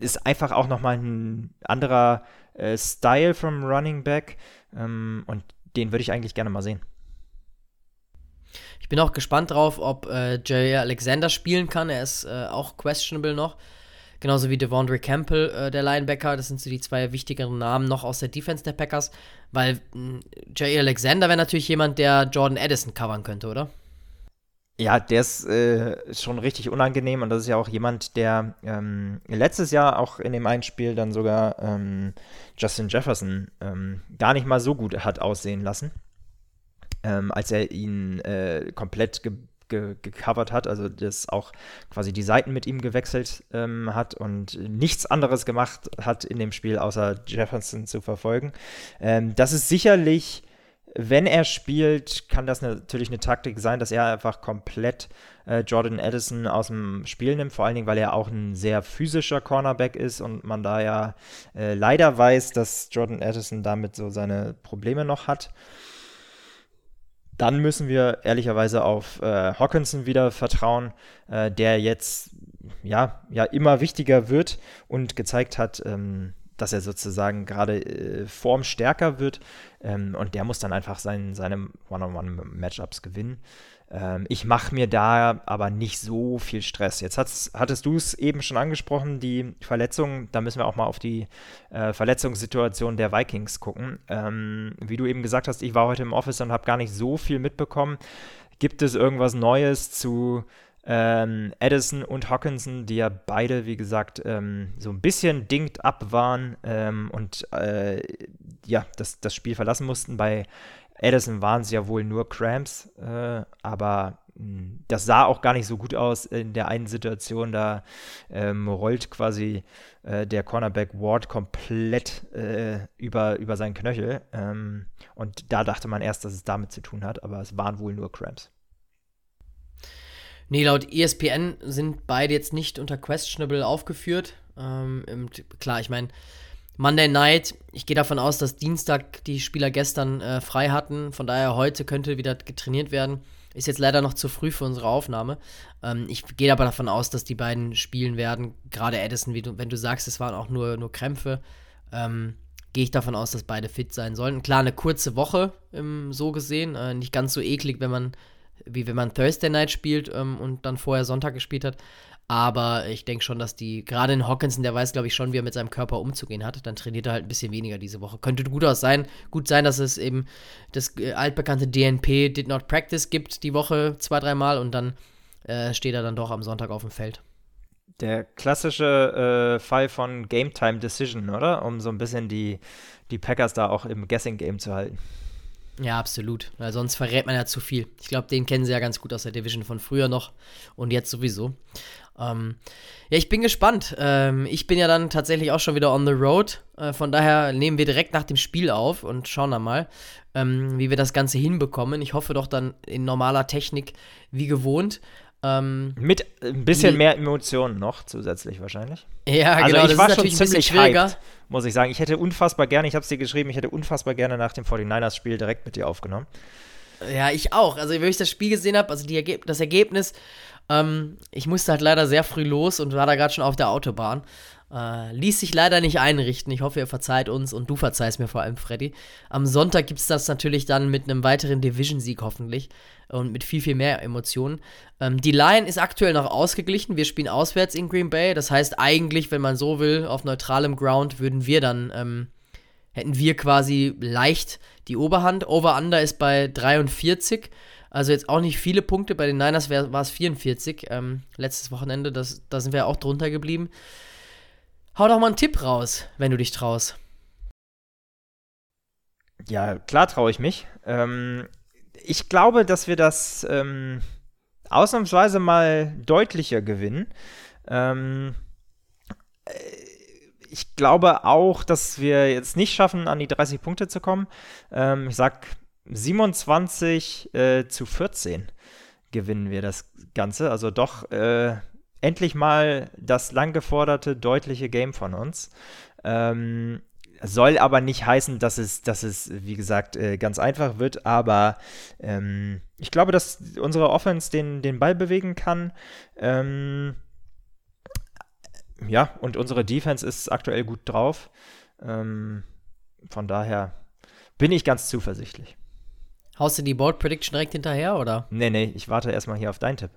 S1: ist einfach auch nochmal ein anderer äh, Style vom Running Back ähm, und den würde ich eigentlich gerne mal sehen.
S4: Ich bin auch gespannt drauf, ob äh, Jerry Alexander spielen kann. Er ist äh, auch questionable noch. Genauso wie Devondre Campbell, äh, der Linebacker. Das sind so die zwei wichtigeren Namen noch aus der Defense der Packers. Weil hm, Jerry Alexander wäre natürlich jemand, der Jordan Addison covern könnte, oder?
S1: Ja, der ist äh, schon richtig unangenehm und das ist ja auch jemand, der ähm, letztes Jahr auch in dem einen Spiel dann sogar ähm, Justin Jefferson ähm, gar nicht mal so gut hat aussehen lassen, ähm, als er ihn äh, komplett ge ge gecovert hat, also das auch quasi die Seiten mit ihm gewechselt ähm, hat und nichts anderes gemacht hat in dem Spiel, außer Jefferson zu verfolgen. Ähm, das ist sicherlich wenn er spielt, kann das natürlich eine Taktik sein, dass er einfach komplett äh, Jordan Addison aus dem Spiel nimmt, vor allen Dingen, weil er auch ein sehr physischer Cornerback ist und man da ja äh, leider weiß, dass Jordan Addison damit so seine Probleme noch hat. Dann müssen wir ehrlicherweise auf äh, Hawkinson wieder vertrauen, äh, der jetzt ja, ja immer wichtiger wird und gezeigt hat, ähm, dass er sozusagen gerade äh, formstärker wird ähm, und der muss dann einfach sein, seine One-on-One-Matchups gewinnen. Ähm, ich mache mir da aber nicht so viel Stress. Jetzt hattest du es eben schon angesprochen, die Verletzung. Da müssen wir auch mal auf die äh, Verletzungssituation der Vikings gucken. Ähm, wie du eben gesagt hast, ich war heute im Office und habe gar nicht so viel mitbekommen. Gibt es irgendwas Neues zu ähm, Addison und Hawkinson, die ja beide, wie gesagt, ähm, so ein bisschen dingt ab waren ähm, und äh, ja, das, das Spiel verlassen mussten. Bei Addison waren es ja wohl nur Cramps, äh, aber mh, hm, das sah auch gar nicht so gut aus in der einen Situation. Da ähm, rollt quasi äh, der Cornerback Ward komplett äh, über, über seinen Knöchel. Ähm, und da dachte man erst, dass es damit zu tun hat, aber es waren wohl nur Cramps.
S4: Nee, laut ESPN sind beide jetzt nicht unter questionable aufgeführt. Ähm, klar, ich meine, Monday Night, ich gehe davon aus, dass Dienstag die Spieler gestern äh, frei hatten. Von daher heute könnte wieder getrainiert werden. Ist jetzt leider noch zu früh für unsere Aufnahme. Ähm, ich gehe aber davon aus, dass die beiden spielen werden. Gerade Edison, du, wenn du sagst, es waren auch nur, nur Krämpfe, ähm, gehe ich davon aus, dass beide fit sein sollen. Klar, eine kurze Woche ähm, so gesehen. Äh, nicht ganz so eklig, wenn man wie wenn man Thursday Night spielt ähm, und dann vorher Sonntag gespielt hat. Aber ich denke schon, dass die, gerade in Hawkinson, der weiß, glaube ich, schon, wie er mit seinem Körper umzugehen hat. Dann trainiert er halt ein bisschen weniger diese Woche. Könnte gut aus sein. Gut sein, dass es eben das äh, altbekannte DNP Did Not Practice gibt die Woche zwei, dreimal und dann äh, steht er dann doch am Sonntag auf dem Feld.
S1: Der klassische äh, Fall von Game Time Decision, oder? Um so ein bisschen die, die Packers da auch im Guessing Game zu halten.
S4: Ja, absolut. Weil sonst verrät man ja zu viel. Ich glaube, den kennen sie ja ganz gut aus der Division von früher noch und jetzt sowieso. Ähm, ja, ich bin gespannt. Ähm, ich bin ja dann tatsächlich auch schon wieder on the road. Äh, von daher nehmen wir direkt nach dem Spiel auf und schauen dann mal, ähm, wie wir das Ganze hinbekommen. Ich hoffe doch dann in normaler Technik wie gewohnt.
S1: Ähm, Mit ein bisschen mehr Emotionen noch zusätzlich wahrscheinlich.
S4: Ja, also genau.
S1: Ich das war schon ziemlich hyped, muss ich sagen. Ich hätte unfassbar gerne, ich habe es dir geschrieben, ich hätte unfassbar gerne nach dem 49ers-Spiel direkt mit dir aufgenommen.
S4: Ja, ich auch. Also, wenn ich das Spiel gesehen habe, also Ergeb das Ergebnis, ähm, ich musste halt leider sehr früh los und war da gerade schon auf der Autobahn. Äh, ließ sich leider nicht einrichten. Ich hoffe, ihr verzeiht uns und du verzeihst mir vor allem, Freddy. Am Sonntag gibt es das natürlich dann mit einem weiteren Division-Sieg hoffentlich und mit viel, viel mehr Emotionen. Ähm, die Line ist aktuell noch ausgeglichen. Wir spielen auswärts in Green Bay. Das heißt, eigentlich, wenn man so will, auf neutralem Ground würden wir dann, ähm, hätten wir quasi leicht die Oberhand. Over-Under ist bei 43. Also jetzt auch nicht viele Punkte. Bei den Niners war es 44 ähm, letztes Wochenende. Das, da sind wir auch drunter geblieben. Hau doch mal einen Tipp raus, wenn du dich traust.
S1: Ja, klar traue ich mich. Ähm, ich glaube, dass wir das ähm, ausnahmsweise mal deutlicher gewinnen. Ähm, äh, ich glaube auch, dass wir jetzt nicht schaffen, an die 30 Punkte zu kommen. Ähm, ich sag 27 äh, zu 14 gewinnen wir das Ganze. Also doch äh, endlich mal das lang geforderte, deutliche Game von uns. Ähm, soll aber nicht heißen, dass es, dass es wie gesagt, äh, ganz einfach wird, aber ähm, ich glaube, dass unsere Offense den, den Ball bewegen kann. Ähm, ja, und unsere Defense ist aktuell gut drauf. Ähm, von daher bin ich ganz zuversichtlich.
S4: Haust du die Board Prediction direkt hinterher, oder?
S1: Nee, nee, ich warte erstmal hier auf deinen Tipp.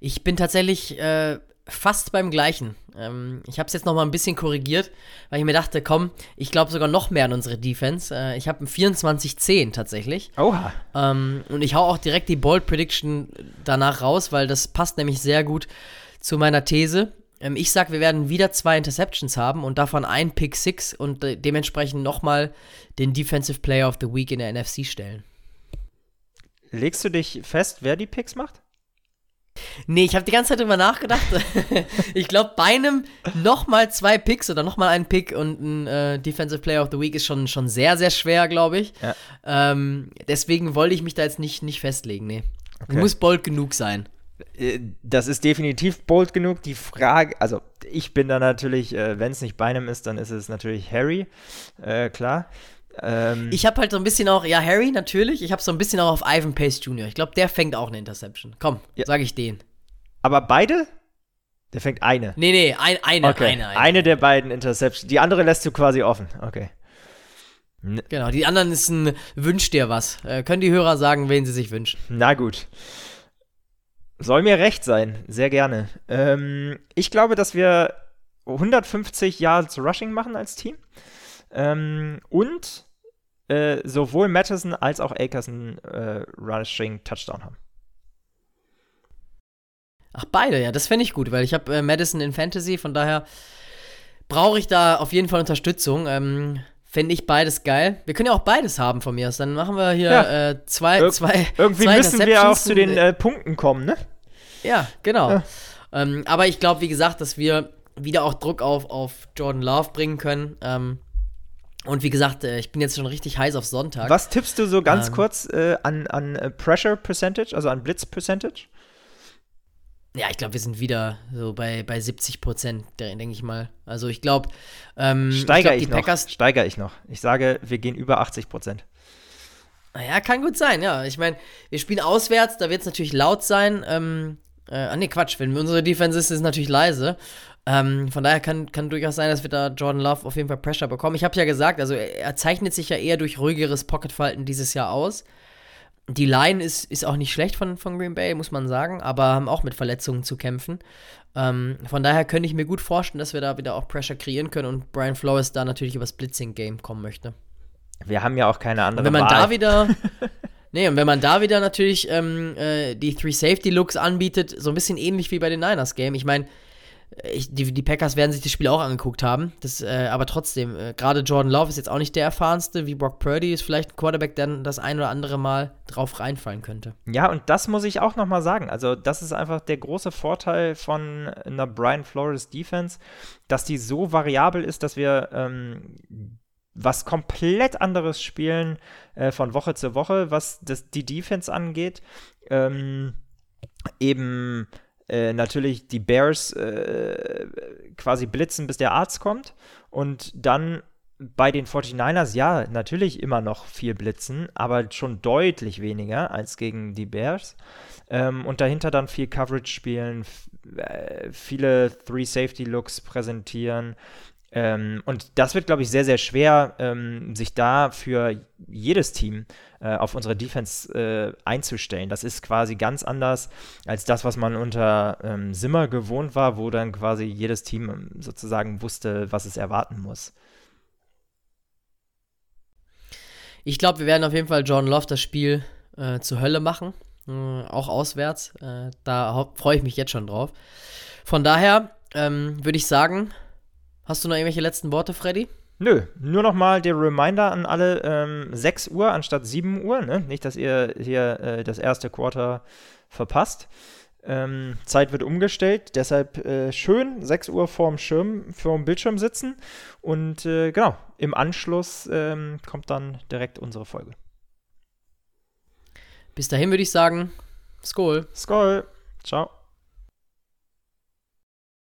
S4: Ich bin tatsächlich äh, fast beim gleichen. Ähm, ich habe es jetzt noch mal ein bisschen korrigiert, weil ich mir dachte, komm, ich glaube sogar noch mehr an unsere Defense. Äh, ich habe ein 24-10 tatsächlich.
S1: Oha.
S4: Ähm, und ich hau auch direkt die Bold Prediction danach raus, weil das passt nämlich sehr gut zu meiner These. Ähm, ich sag, wir werden wieder zwei Interceptions haben und davon ein Pick Six und äh, dementsprechend noch mal den Defensive Player of the Week in der NFC stellen.
S1: Legst du dich fest, wer die Picks macht?
S4: Nee, ich habe die ganze Zeit drüber nachgedacht. ich glaube, bei einem nochmal zwei Picks oder nochmal einen Pick und ein äh, Defensive Player of the Week ist schon, schon sehr, sehr schwer, glaube ich. Ja. Ähm, deswegen wollte ich mich da jetzt nicht, nicht festlegen. Nee. Okay. Muss bold genug sein.
S1: Äh, das ist definitiv bold genug. Die Frage, also ich bin da natürlich, äh, wenn es nicht bei einem ist, dann ist es natürlich Harry, äh, klar.
S4: Ähm, ich habe halt so ein bisschen auch, ja, Harry natürlich, ich habe so ein bisschen auch auf Ivan Pace Jr. Ich glaube, der fängt auch eine Interception. Komm, ja. sage ich den.
S1: Aber beide? Der fängt eine.
S4: Nee, nee, ein, eine,
S1: okay.
S4: eine, eine.
S1: Eine der beiden Interceptions. Die andere lässt du quasi offen. Okay.
S4: Genau, die anderen ist ein Wünsch dir was. Äh, können die Hörer sagen, wen sie sich wünschen.
S1: Na gut. Soll mir recht sein, sehr gerne. Ähm, ich glaube, dass wir 150 Yards Rushing machen als Team. Ähm, und äh, sowohl Madison als auch Akers einen äh, Rushing Touchdown haben.
S4: Ach, beide, ja, das fände ich gut, weil ich habe äh, Madison in Fantasy, von daher brauche ich da auf jeden Fall Unterstützung. Ähm, Fände ich beides geil. Wir können ja auch beides haben von mir aus. Dann machen wir hier ja. äh, zwei, Ir zwei.
S1: Irgendwie
S4: zwei
S1: müssen wir auch zu den äh, Punkten kommen, ne?
S4: Ja, genau. Ja. Ähm, aber ich glaube, wie gesagt, dass wir wieder auch Druck auf, auf Jordan Love bringen können. Ähm, und wie gesagt, äh, ich bin jetzt schon richtig heiß auf Sonntag.
S1: Was tippst du so ganz ähm, kurz äh, an, an äh, Pressure Percentage, also an Blitz Percentage?
S4: Ja, ich glaube, wir sind wieder so bei, bei 70 Prozent, denke ich mal. Also ich glaube, ähm,
S1: steiger ich, glaub, ich noch. Steiger ich noch. Ich sage, wir gehen über 80 Prozent.
S4: Naja, kann gut sein, ja. Ich meine, wir spielen auswärts, da wird es natürlich laut sein. Ähm, äh, ah, nee, Quatsch, wenn unsere Defense ist, ist es natürlich leise. Ähm, von daher kann, kann durchaus sein, dass wir da Jordan Love auf jeden Fall Pressure bekommen. Ich habe ja gesagt, also er, zeichnet sich ja eher durch ruhigeres Pocketfalten dieses Jahr aus. Die Line ist, ist auch nicht schlecht von, von Green Bay, muss man sagen, aber haben auch mit Verletzungen zu kämpfen. Ähm, von daher könnte ich mir gut vorstellen, dass wir da wieder auch Pressure kreieren können und Brian Flores da natürlich übers Blitzing-Game kommen möchte.
S1: Wir haben ja auch keine andere
S4: und wenn man Wahl. da wieder Nee, und wenn man da wieder natürlich ähm, äh, die Three Safety Looks anbietet, so ein bisschen ähnlich wie bei den Niners Game. Ich meine, ich, die, die, Packers werden sich das Spiel auch angeguckt haben. Das, äh, aber trotzdem, äh, gerade Jordan Love ist jetzt auch nicht der erfahrenste, wie Brock Purdy ist vielleicht ein Quarterback, der das ein oder andere Mal drauf reinfallen könnte.
S1: Ja, und das muss ich auch nochmal sagen. Also, das ist einfach der große Vorteil von einer Brian Flores Defense, dass die so variabel ist, dass wir ähm, was komplett anderes spielen äh, von Woche zu Woche, was das, die Defense angeht. Ähm, eben äh, natürlich die Bears äh, quasi blitzen, bis der Arzt kommt und dann bei den 49ers, ja, natürlich immer noch viel blitzen, aber schon deutlich weniger als gegen die Bears. Ähm, und dahinter dann viel Coverage spielen, äh, viele Three-Safety-Looks präsentieren. Ähm, und das wird, glaube ich, sehr, sehr schwer, ähm, sich da für jedes Team äh, auf unsere Defense äh, einzustellen. Das ist quasi ganz anders als das, was man unter ähm, Simmer gewohnt war, wo dann quasi jedes Team ähm, sozusagen wusste, was es erwarten muss.
S4: Ich glaube, wir werden auf jeden Fall John Love das Spiel äh, zur Hölle machen. Äh, auch auswärts. Äh, da freue ich mich jetzt schon drauf. Von daher ähm, würde ich sagen, hast du noch irgendwelche letzten Worte, Freddy?
S1: Nö, nur noch mal der Reminder an alle, ähm, 6 Uhr anstatt 7 Uhr. Ne? Nicht, dass ihr hier äh, das erste Quarter verpasst. Ähm, Zeit wird umgestellt, deshalb äh, schön 6 Uhr vorm Schirm, vorm Bildschirm sitzen und äh, genau, im Anschluss ähm, kommt dann direkt unsere Folge.
S4: Bis dahin würde ich sagen, Skol.
S1: Skol. Ciao.